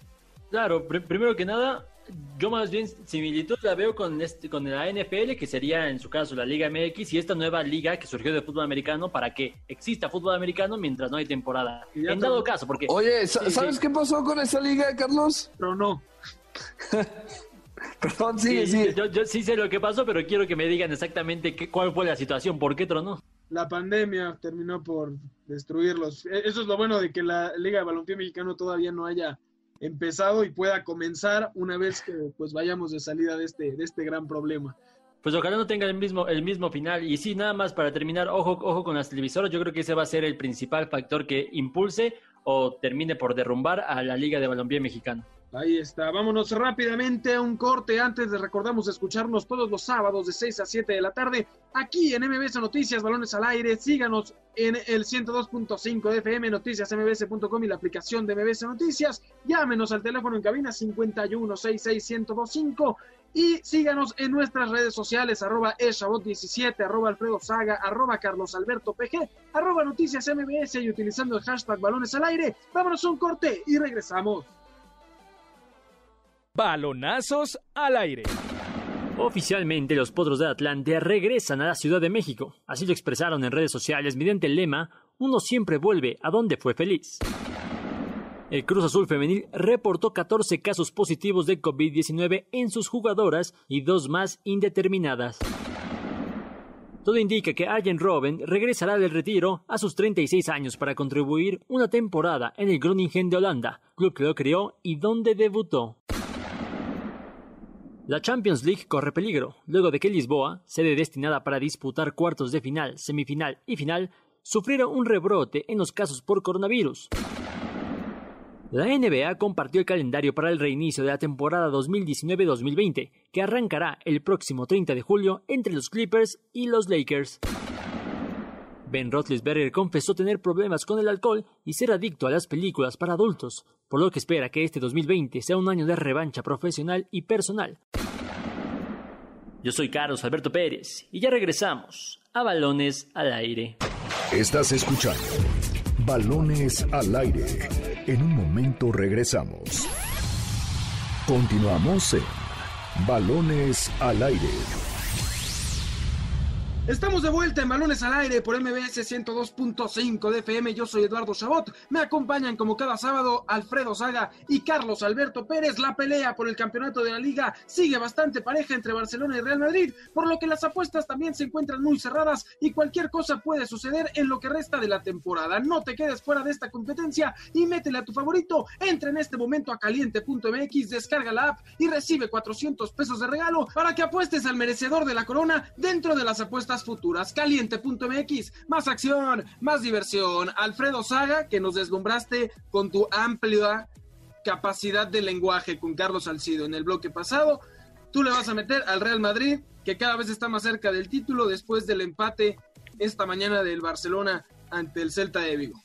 Claro, pr- primero que nada, yo más bien similitud la veo con, este, con la NFL, que sería en su caso la Liga MX, y esta nueva liga que surgió de fútbol americano para que exista fútbol americano mientras no hay temporada. En dado caso, porque Oye, Sí, ¿sabes sí. qué pasó con esa liga, Carlos? Pero no, Perdón, sigue, Sí, sigue. Yo, yo sí sé lo que pasó, pero quiero que me digan exactamente qué, cuál fue la situación, por qué tronó. la pandemia terminó por destruirlos. E- Eso es lo bueno de que la Liga de Balompié Mexicano todavía no haya empezado y pueda comenzar una vez que pues vayamos de salida de este, de este gran problema. Pues ojalá no tenga el mismo, el mismo final. Y sí, nada más para terminar, ojo, ojo con las televisoras. Yo creo que ese va a ser el principal factor que impulse o termine por derrumbar a la Liga de Balompié Mexicano. Ahí está. Vámonos rápidamente a un corte. Antes de recordamos escucharnos todos los sábados de 6 a 7 de la tarde aquí en MBS Noticias, Balones al Aire. Síganos en el 102.5 de FM, noticiasmbs.com y la aplicación de MBS Noticias. Llámenos al teléfono en cabina 51661025 y síganos en nuestras redes sociales, arroba eshabot17, arroba alfredo saga, arroba carlos alberto pg, arroba noticias mbs y utilizando el hashtag balones al aire. Vámonos a un corte y regresamos. Balonazos al aire. Oficialmente, los Potros de Atlante regresan a la Ciudad de México. Así lo expresaron en redes sociales mediante el lema Uno siempre vuelve a donde fue feliz. El Cruz Azul Femenil reportó 14 casos positivos de COVID-19 en sus jugadoras y dos más indeterminadas. Todo indica que Arjen Robben regresará del retiro a sus 36 años para contribuir una temporada en el Groningen de Holanda, club que lo creó y donde debutó. La Champions League corre peligro, luego de que Lisboa, sede destinada para disputar cuartos de final, semifinal y final, sufriera un rebrote en los casos por coronavirus. La NBA compartió el calendario para el reinicio de la temporada 2019-2020, que arrancará el próximo 30 de julio entre los Clippers y los Lakers. Ben Roethlisberger confesó tener problemas con el alcohol y ser adicto a las películas para adultos, por lo que espera que este 2020 sea un año de revancha profesional y personal. Yo soy Carlos Alberto Pérez y ya regresamos a Balones al Aire. Estás escuchando Balones al aire. En un momento regresamos. Continuamos en Balones al aire. Estamos de vuelta en Balones al Aire por MBS 102.5 de FM. Yo soy Eduardo Chabot. Me acompañan como cada sábado Alfredo Saga y Carlos Alberto Pérez. La pelea por el campeonato de la liga sigue bastante pareja entre Barcelona y Real Madrid, por lo que las apuestas también se encuentran muy cerradas y cualquier cosa puede suceder en lo que resta de la temporada. No te quedes fuera de esta competencia y métele a tu favorito. Entra en este momento a caliente.mx, descarga la app y recibe 400 pesos de regalo para que apuestes al merecedor de la corona dentro de las apuestas futuras. Caliente.mx, más acción, más diversión. Alfredo Saga, que nos deslumbraste con tu amplia capacidad de lenguaje con Carlos Salcido en el bloque pasado. Tú le vas a meter al Real Madrid, que cada vez está más cerca del título después del empate esta mañana del Barcelona ante el Celta de Vigo.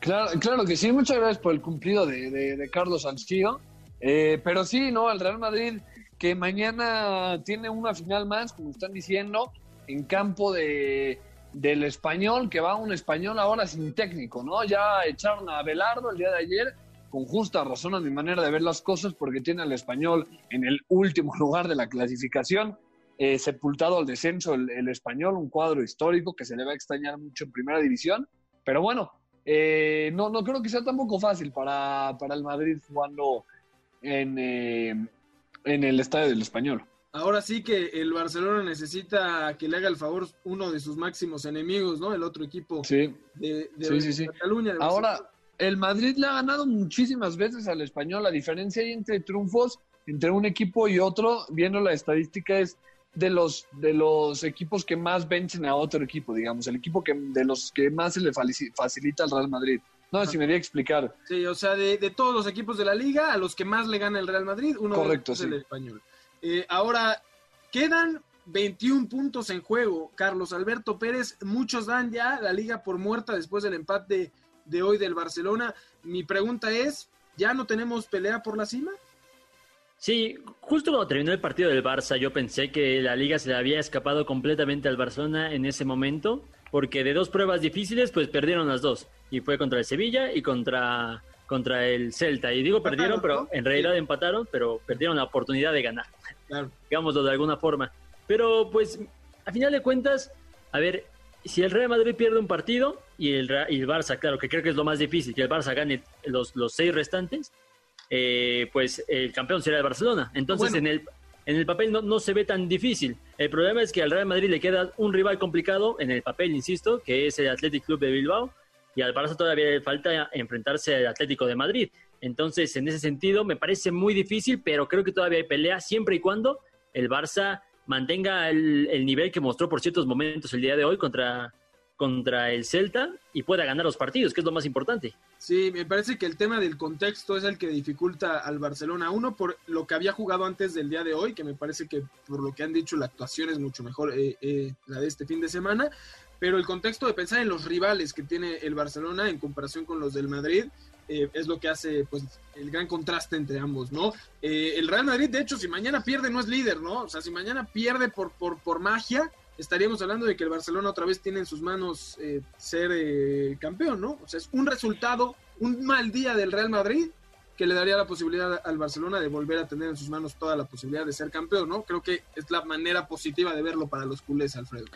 Claro, claro que sí, muchas gracias por el cumplido de, de- Carlos Salcido. Eh, pero sí, ¿no? El Real Madrid que mañana tiene una final más, como están diciendo, en campo de, del español, que va un español ahora sin técnico, ¿no? Ya echaron a Belardo el día de ayer, con justa razón a mi manera de ver las cosas, porque tiene al español en el último lugar de la clasificación, eh, sepultado al descenso el, el español, un cuadro histórico que se le va a extrañar mucho en primera división, pero bueno, eh, no, no creo que sea tampoco fácil para, para el Madrid jugando en, eh, en el estadio del español. Ahora sí que el Barcelona necesita que le haga el favor uno de sus máximos enemigos, ¿no? El otro equipo Sí. de, de Sí, sí, sí. Cataluña. de Ahora, el Madrid le ha ganado muchísimas veces al español. La diferencia ahí entre triunfos entre un equipo y otro, viendo la estadística, es de los, de los equipos que más vencen a otro equipo, digamos. El equipo que de los que más se le facilita al Real Madrid. No si me di a explicar. Sí, o sea, de, de todos los equipos de la liga, a los que más le gana el Real Madrid, uno de ellos es el sí. español. Eh, ahora, quedan 21 puntos en juego. Carlos Alberto Pérez, muchos dan ya la liga por muerta después del empate de hoy del Barcelona. Mi pregunta es, ¿ya no tenemos pelea por la cima? Sí, justo cuando terminó el partido del Barça, yo pensé que la liga se le había escapado completamente al Barcelona en ese momento, porque de dos pruebas difíciles, pues perdieron las dos. Y fue contra el Sevilla y contra, contra el Celta. Y digo perdieron, pero en realidad empataron, pero perdieron la oportunidad de ganar, Claro. digámoslo de alguna forma. Pero pues, a final de cuentas, a ver, si el Real Madrid pierde un partido y el, Ra- y el Barça, claro, que creo que es lo más difícil, que el Barça gane los, los seis restantes, eh, pues el campeón será el Barcelona. Entonces, Bueno. en, el, en el papel no, no se ve tan difícil. El problema es que al Real Madrid le queda un rival complicado, en el papel, insisto, que es el Athletic Club de Bilbao, y al Barça todavía le falta enfrentarse al Atlético de Madrid. Entonces, en ese sentido, me parece muy difícil, pero creo que todavía hay pelea siempre y cuando el Barça mantenga el, el nivel que mostró por ciertos momentos el día de hoy contra, contra el Celta y pueda ganar los partidos, que es lo más importante. Sí, me parece que el tema del contexto es el que dificulta al Barcelona. Uno, por lo que había jugado antes del día de hoy, que me parece que por lo que han dicho la actuación es mucho mejor eh, eh, la de este fin de semana. Pero el contexto de pensar en los rivales que tiene el Barcelona en comparación con los del Madrid eh, es lo que hace pues el gran contraste entre ambos, ¿no? Eh, el Real Madrid, de hecho, si mañana pierde no es líder, ¿no? O sea, si mañana pierde por, por, por magia, estaríamos hablando de que el Barcelona otra vez tiene en sus manos eh, ser eh, campeón, ¿no? O sea, es un resultado, un mal día del Real Madrid que le daría la posibilidad al Barcelona de volver a tener en sus manos toda la posibilidad de ser campeón, ¿no? Creo que es la manera positiva de verlo para los culés, Alfredo.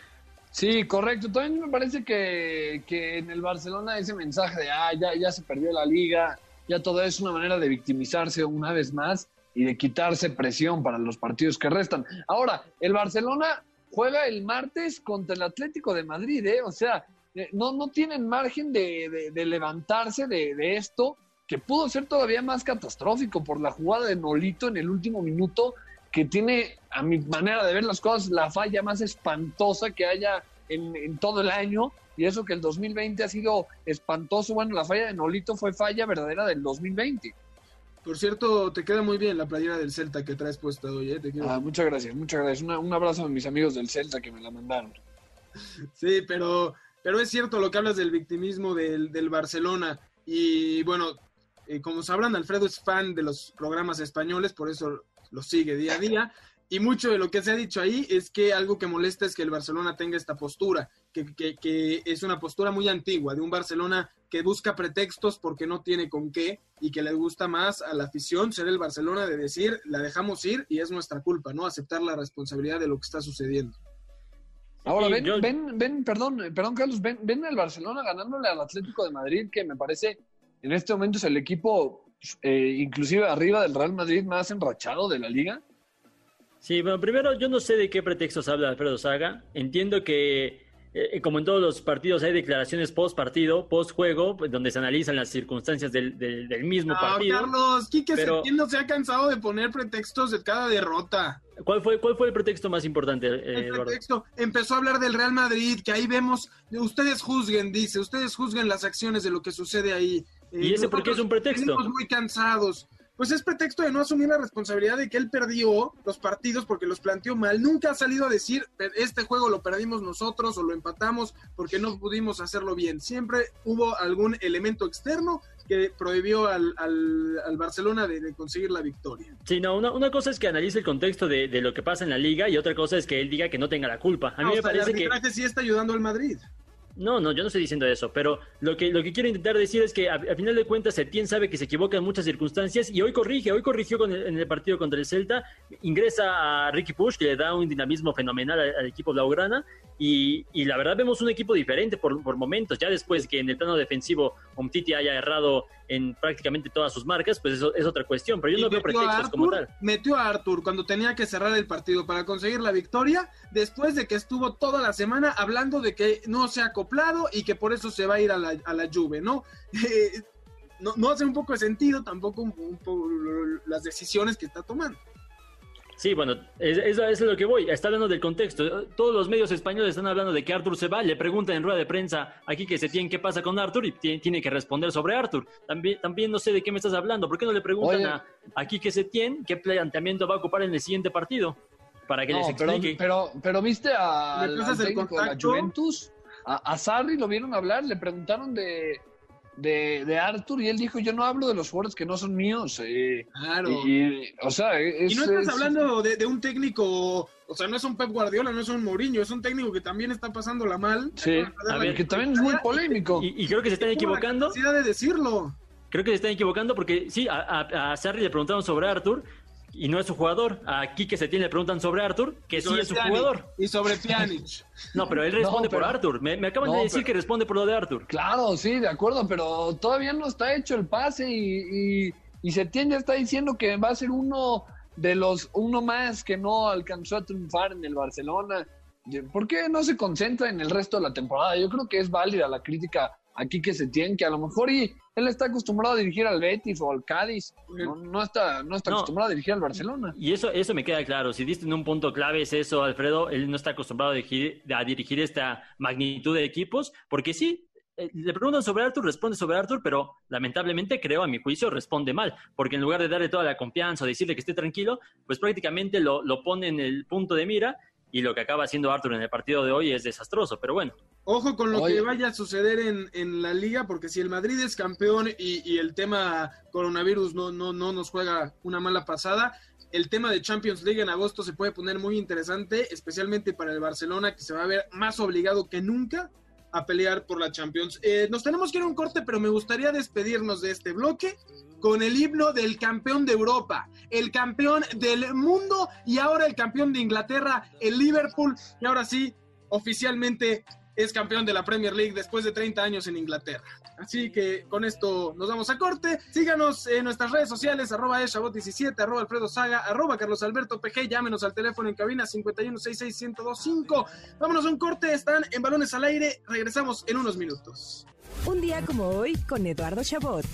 Sí, correcto. También me parece que, que en el Barcelona ese mensaje de, ah, ya, ya se perdió la liga, ya todo es una manera de victimizarse una vez más y de quitarse presión para los partidos que restan. Ahora, el Barcelona juega el martes contra el Atlético de Madrid, ¿eh? O sea, eh, no, no tienen margen de, de- levantarse de, de esto, que pudo ser todavía más catastrófico por la jugada de Nolito en el último minuto, que tiene, a mi manera de ver las cosas, la falla más espantosa que haya en, en todo el año. Y eso que el 2020 ha sido espantoso. Bueno, la falla de Nolito fue falla verdadera del 2020. Por cierto, te queda muy bien la playera del Celta que traes puesta hoy, ¿eh? Te Ah, muchas gracias, muchas gracias. Una- un abrazo a mis amigos del Celta que me la mandaron. Sí, pero, pero es cierto lo que hablas del victimismo del, del Barcelona. Y bueno, eh, como sabrán, Alfredo es fan de los programas españoles, por eso lo sigue día a día. Y mucho de lo que se ha dicho ahí es que algo que molesta es que el Barcelona tenga esta postura, que, que- que es una postura muy antigua, de un Barcelona que busca pretextos porque no tiene con qué y que le gusta más a la afición ser el Barcelona de decir, la dejamos ir y es nuestra culpa, ¿no? Aceptar la responsabilidad de lo que está sucediendo. Ahora, ven, yo- ven, ven, perdón, perdón, Carlos, ven, ven al Barcelona ganándole al Atlético de Madrid, que me parece en este momento es el equipo, eh, inclusive arriba del Real Madrid, más enrachado de la liga. Sí, bueno, primero yo no sé de qué pretextos habla Alfredo Saga. Entiendo que, eh, como en todos los partidos, hay declaraciones post partido, post juego, pues, donde se analizan las circunstancias del, del- del mismo No, partido. Carlos, Quique pero- se ha cansado de poner pretextos de cada derrota. ¿Cuál fue, ¿Cuál fue el pretexto más importante, eh, El Eduardo? pretexto empezó a hablar del Real Madrid, que ahí vemos, ustedes juzguen, dice, ustedes juzguen las acciones de lo que sucede ahí. ¿Y ese por qué es un pretexto? venimos muy cansados. Pues es pretexto de no asumir la responsabilidad de que él perdió los partidos porque los planteó mal. Nunca ha salido a decir, este juego lo perdimos nosotros o lo empatamos porque no pudimos hacerlo bien. Siempre hubo algún elemento externo que prohibió al, al- al Barcelona de, de conseguir la victoria. Sí, no, una, una cosa es que analice el contexto de, de lo que pasa en la liga y otra cosa es que él diga que no tenga la culpa. A mí No, me o sea, parece el que... sí está ayudando al Madrid. No, no, yo no estoy diciendo eso, pero lo que, lo que quiero intentar decir es que a, final de cuentas Setién sabe que se equivoca en muchas circunstancias y hoy corrige, hoy corrigió con el- en el partido contra el Celta, ingresa a Ricky Push que le da un dinamismo fenomenal al, al equipo blaugrana y, y la verdad vemos un equipo diferente por, por momentos, ya después que en el plano defensivo Umtiti haya errado en prácticamente todas sus marcas, pues eso es otra cuestión, pero yo Y no veo pretextos como tal. Metió a Arthur cuando tenía que cerrar el partido para conseguir la victoria, después de que estuvo toda la semana hablando de que no se ha acoplado y que por eso se va a ir a la, a la Juve, ¿no? Eh, no, no hace un poco de sentido tampoco un- un poco las decisiones que está tomando. Sí, bueno, es- eso es lo que voy. Está hablando del contexto. Todos los medios españoles están hablando de que Arthur se va. Le preguntan en rueda de prensa aquí que se tiene qué pasa con Arthur y ti- tiene que responder sobre Arthur. También, también no sé de qué me estás hablando. ¿Por qué no le preguntan Oye. a aquí que se tiene qué planteamiento va a ocupar en el siguiente partido? Para que les No, explique. pero, pero viste a- ¿Le al, al técnico contacto? Juventus, a, a Sarri lo vieron hablar, le preguntaron de, de, de Arthur y él dijo, yo no hablo de los jugadores que no son míos. eh". Claro. Y, o sea, es... Y no estás es- hablando de, de un técnico, o sea, no es un Pep Guardiola, no es un Mourinho, es un técnico que también está pasándola mal. Sí, A ver, que también es muy polémico. Y, y creo que se están la equivocando. capacidad de decirlo. Creo que se están equivocando porque sí, a, a, a Sarri le preguntaron sobre Arthur y no es su jugador. A Quique Setién le preguntan sobre Arthur, que sí es su Pjanic. jugador. Y sobre Pjanic. No, pero él responde pero- por Arthur. Me, me acaban No, de decir pero- que responde por lo de Arthur. Claro, sí, de acuerdo, pero todavía no está hecho el pase y, y, y Setién ya está diciendo que va a ser uno de los, uno más que no alcanzó a triunfar en el Barcelona. ¿Por qué no se concentra en el resto de la temporada? Yo creo que es válida la crítica aquí que Setién, que a lo mejor y él está acostumbrado a dirigir al Betis o al Cádiz, no, no está, no está No. acostumbrado a dirigir al Barcelona. Y eso, eso me queda claro. Si diste en un punto clave es eso, Alfredo. Él no está acostumbrado a dirigir, a dirigir esta magnitud de equipos, porque sí, eh, le preguntan sobre Arthur, responde sobre Arthur, pero lamentablemente creo, a mi juicio, responde mal, porque en lugar de darle toda la confianza o decirle que esté tranquilo, pues prácticamente lo, lo pone en el punto de mira y lo que acaba haciendo Arthur en el partido de hoy es desastroso. Pero bueno, Ojo con lo Oye. que vaya a suceder en, en la liga, porque si el Madrid es campeón y, y el tema coronavirus no, no, no nos juega una mala pasada, el tema de Champions League en agosto se puede poner muy interesante, especialmente para el Barcelona, que se va a ver más obligado que nunca a pelear por la Champions. Eh, nos tenemos que ir a un corte, pero me gustaría despedirnos de este bloque con el himno del campeón de Europa, el campeón del mundo y ahora el campeón de Inglaterra, el Liverpool, y ahora sí, oficialmente es campeón de la Premier League después de 30 años en Inglaterra. Así que con esto nos vamos a corte. Síganos en nuestras redes sociales, arroba eshabot17, arroba alfredo saga, arroba carlos alberto pg, llámenos al teléfono en cabina 5166125. Vámonos a un corte, están en balones al aire, regresamos en unos minutos. Un día como hoy con Eduardo Chabot.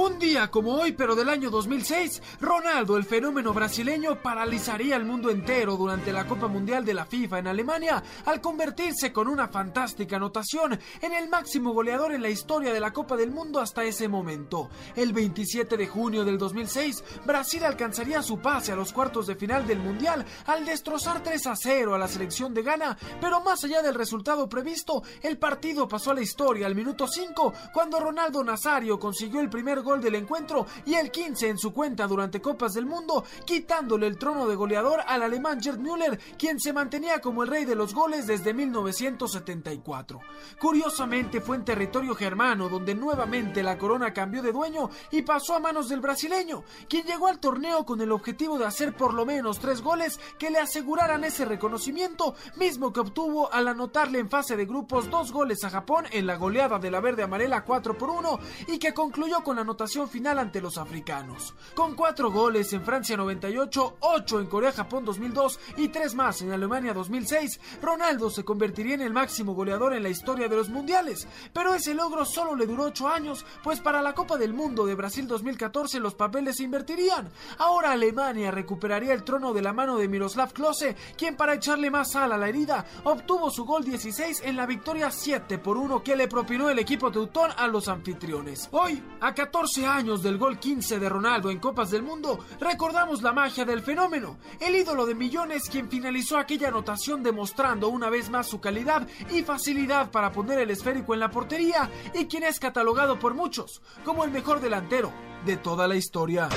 Un día como hoy, pero del año 2006, Ronaldo, el fenómeno brasileño, paralizaría el mundo entero durante la Copa Mundial de la FIFA en Alemania al convertirse con una fantástica anotación en el máximo goleador en la historia de la Copa del Mundo hasta ese momento. El 27 de junio del 2006, Brasil alcanzaría su pase a los cuartos de final del Mundial al destrozar 3 a 0 a la selección de Ghana, pero más allá del resultado previsto, el partido pasó a la historia al minuto 5 cuando Ronaldo Nazario consiguió el primer gol del encuentro y el 15 en su cuenta durante Copas del Mundo, quitándole el trono de goleador al alemán Gerd Müller, quien se mantenía como el rey de los goles desde 1974. Curiosamente fue en territorio germano donde nuevamente la corona cambió de dueño y pasó a manos del brasileño, quien llegó al torneo con el objetivo de hacer por lo menos tres goles que le aseguraran ese reconocimiento, mismo que obtuvo al anotarle en fase de grupos dos goles a Japón en la goleada de la verde amarela 4 por 1 y que concluyó con la anotación final ante los africanos. Con cuatro goles en Francia 98, 8 en Corea-Japón 2002 y tres más en Alemania 2006, Ronaldo se convertiría en el máximo goleador en la historia de los mundiales. Pero ese logro solo le duró 8 años, pues para la Copa del Mundo de Brasil 2014 los papeles se invertirían. Ahora Alemania recuperaría el trono de la mano de Miroslav Klose, quien para echarle más sal a la herida obtuvo su gol 16 en la victoria 7 por 1 que le propinó el equipo teutón a los anfitriones. Hoy, a 14 años del gol 15 de Ronaldo en Copas del Mundo, recordamos la magia del fenómeno, el ídolo de millones quien finalizó aquella anotación demostrando una vez más su calidad y facilidad para poner el esférico en la portería y quien es catalogado por muchos como el mejor delantero de toda la historia.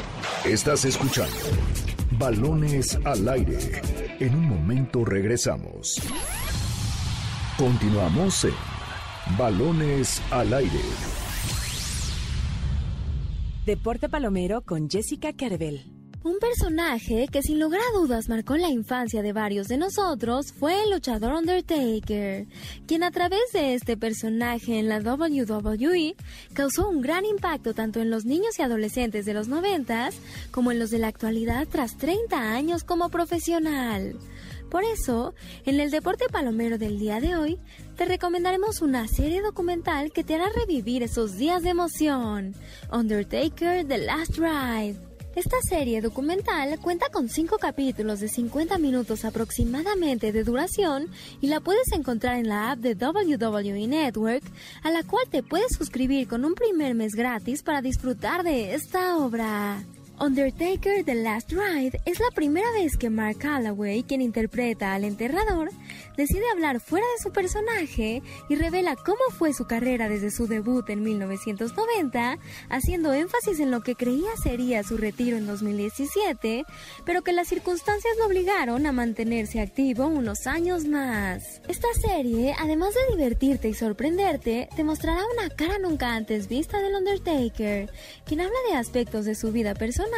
Estás escuchando Balones al aire. En un momento regresamos. Continuamos en Balones al aire. Deporte Palomero con Jessica Kerbel. Un personaje que sin lugar a dudas marcó la infancia de varios de nosotros fue el luchador Undertaker, quien a través de este personaje en la WWE causó un gran impacto tanto en los niños y adolescentes de los noventas como en los de la actualidad tras 30 años como profesional. Por eso, en el deporte palomero del día de hoy, te recomendaremos una serie documental que te hará revivir esos días de emoción. Undertaker The Last Ride. Esta serie documental cuenta con 5 capítulos de 50 minutos aproximadamente de duración y la puedes encontrar en la app de WWE Network, a la cual te puedes suscribir con un primer mes gratis para disfrutar de esta obra. Undertaker The Last Ride es la primera vez que Mark Calloway, quien interpreta al enterrador, decide hablar fuera de su personaje y revela cómo fue su carrera desde su debut en 1990, haciendo énfasis en lo que creía sería su retiro en 2017, pero que las circunstancias lo obligaron a mantenerse activo unos años más. Esta serie, además de divertirte y sorprenderte, te mostrará una cara nunca antes vista del Undertaker, quien habla de aspectos de su vida personal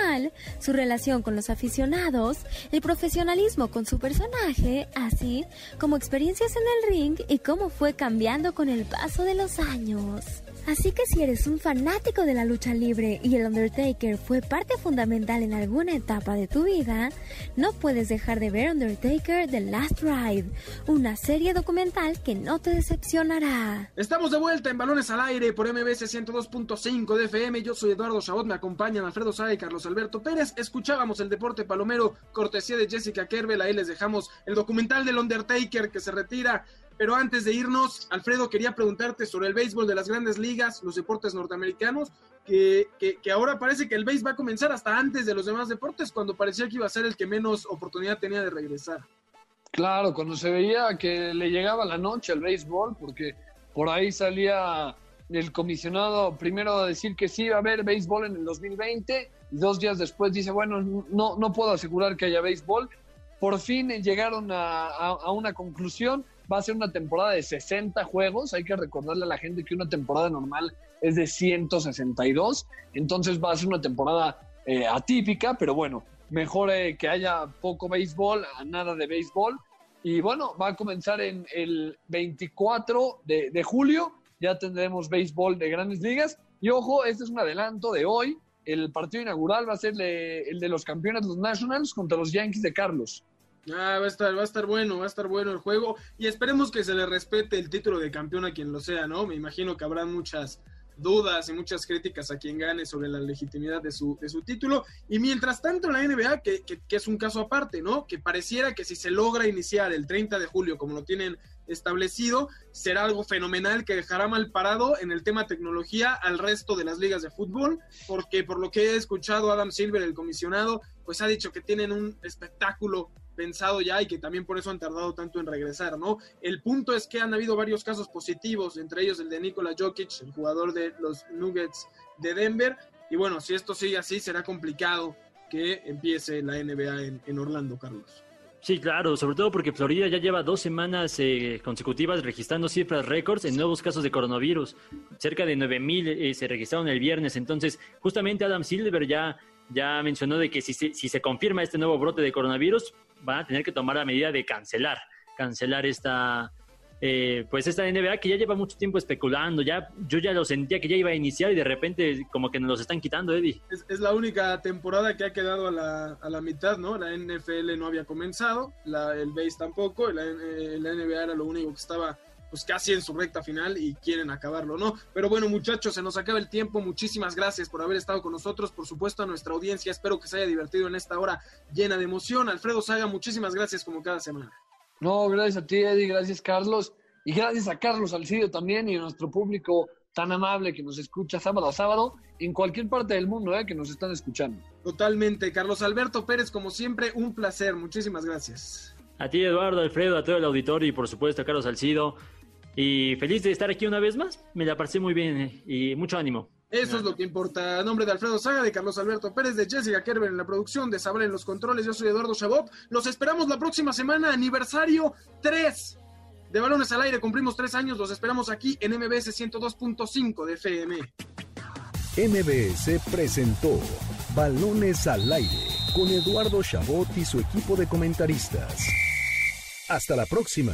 su relación con los aficionados, el profesionalismo con su personaje, así como experiencias en el ring y cómo fue cambiando con el paso de los años. Así que si eres un fanático de la lucha libre y el Undertaker fue parte fundamental en alguna etapa de tu vida, no puedes dejar de ver Undertaker The Last Ride, una serie documental que no te decepcionará. Estamos de vuelta en Balones al Aire por MBS 102.5 de FM. Yo soy Eduardo Chabot, me acompañan Alfredo Sá y Carlos Alberto Pérez. Escuchábamos el deporte palomero, cortesía de Jessica Kerbel. Ahí les dejamos el documental del Undertaker que se retira pero antes de irnos, Alfredo, quería preguntarte sobre el béisbol de las grandes ligas, los deportes norteamericanos, que, que, ahora parece que el béisbol va a comenzar hasta antes de los demás deportes, cuando parecía que iba a ser el que menos oportunidad tenía de regresar. Claro, cuando se veía que le llegaba la noche al béisbol, porque por ahí salía el comisionado primero a decir que sí iba a haber béisbol en el 2020 y dos días después dice, bueno, no, no puedo asegurar que haya béisbol. Por fin llegaron a, a una conclusión va a ser una temporada de 60 juegos. Hay que recordarle a la gente que una temporada normal es de 162. Entonces va a ser una temporada eh, atípica, pero bueno, mejor eh, que haya poco béisbol a nada de béisbol. Y bueno, va a comenzar en el 24 de, julio. Ya tendremos béisbol de grandes ligas. Y ojo, este es un adelanto de hoy. El partido inaugural va a ser el de los campeones, los Nationals, contra los Yankees de Carlos. Ah, va a estar, va a estar bueno, va a estar bueno el juego y esperemos que se le respete el título de campeón a quien lo sea, ¿no? Me imagino que habrá muchas dudas y muchas críticas a quien gane sobre la legitimidad de su, de su título. Y mientras tanto la NBA, que, que, que, es un caso aparte, ¿no? Que pareciera que si se logra iniciar el 30 de julio, como lo tienen establecido, será algo fenomenal que dejará mal parado en el tema tecnología al resto de las ligas de fútbol, porque por lo que he escuchado Adam Silver, el comisionado, pues ha dicho que tienen un espectáculo pensado ya y que también por eso han tardado tanto en regresar, ¿no? El punto es que han habido varios casos positivos, entre ellos el de Nikola Jokic, el jugador de los Nuggets de Denver, y bueno, si esto sigue así, será complicado que empiece la NBA en, Orlando, Carlos. Sí, claro, sobre todo porque Florida ya lleva dos semanas eh, consecutivas registrando cifras récords en nuevos casos de coronavirus. Cerca de 9.000 eh, se registraron el viernes. Entonces, justamente Adam Silver ya, ya mencionó de que si, si se confirma este nuevo brote de coronavirus, van a tener que tomar la medida de cancelar, cancelar esta, eh, pues esta NBA que ya lleva mucho tiempo especulando, ya yo ya lo sentía que ya iba a iniciar y de repente como que nos los están quitando, Eddie. Es, la única temporada que ha quedado a la, a la, mitad, ¿no? La NFL no había comenzado, la, el base tampoco, la, eh, la NBA era lo único que estaba pues casi en su recta final y quieren acabarlo, ¿no? Pero bueno, muchachos, se nos acaba el tiempo. Muchísimas gracias por haber estado con nosotros. Por supuesto, a nuestra audiencia. Espero que se haya divertido en esta hora llena de emoción. Alfredo Saga, muchísimas gracias como cada semana. No, gracias a ti, Eddie. Gracias, Carlos. Y gracias a Carlos Alcidio también y a nuestro público tan amable que nos escucha sábado a sábado en cualquier parte del mundo ¿eh? que nos están escuchando. Totalmente. Carlos Alberto Pérez, como siempre, un placer. Muchísimas gracias. A ti, Eduardo, Alfredo, a todo el auditorio y por supuesto a Carlos Alcido. Y feliz de estar aquí una vez más. Me la pasé muy bien eh, y mucho ánimo. Eso es lo que importa. A nombre de Alfredo Saga, de Carlos Alberto Pérez, de Jessica Kerber en la producción, de Sabré en los controles, yo soy Eduardo Chabot. Los esperamos la próxima semana, aniversario 3 de Balones al Aire. Cumplimos tres años, los esperamos aquí en MBS 102.5 de FM. MBS presentó Balones al Aire con Eduardo Chabot y su equipo de comentaristas. Hasta la próxima.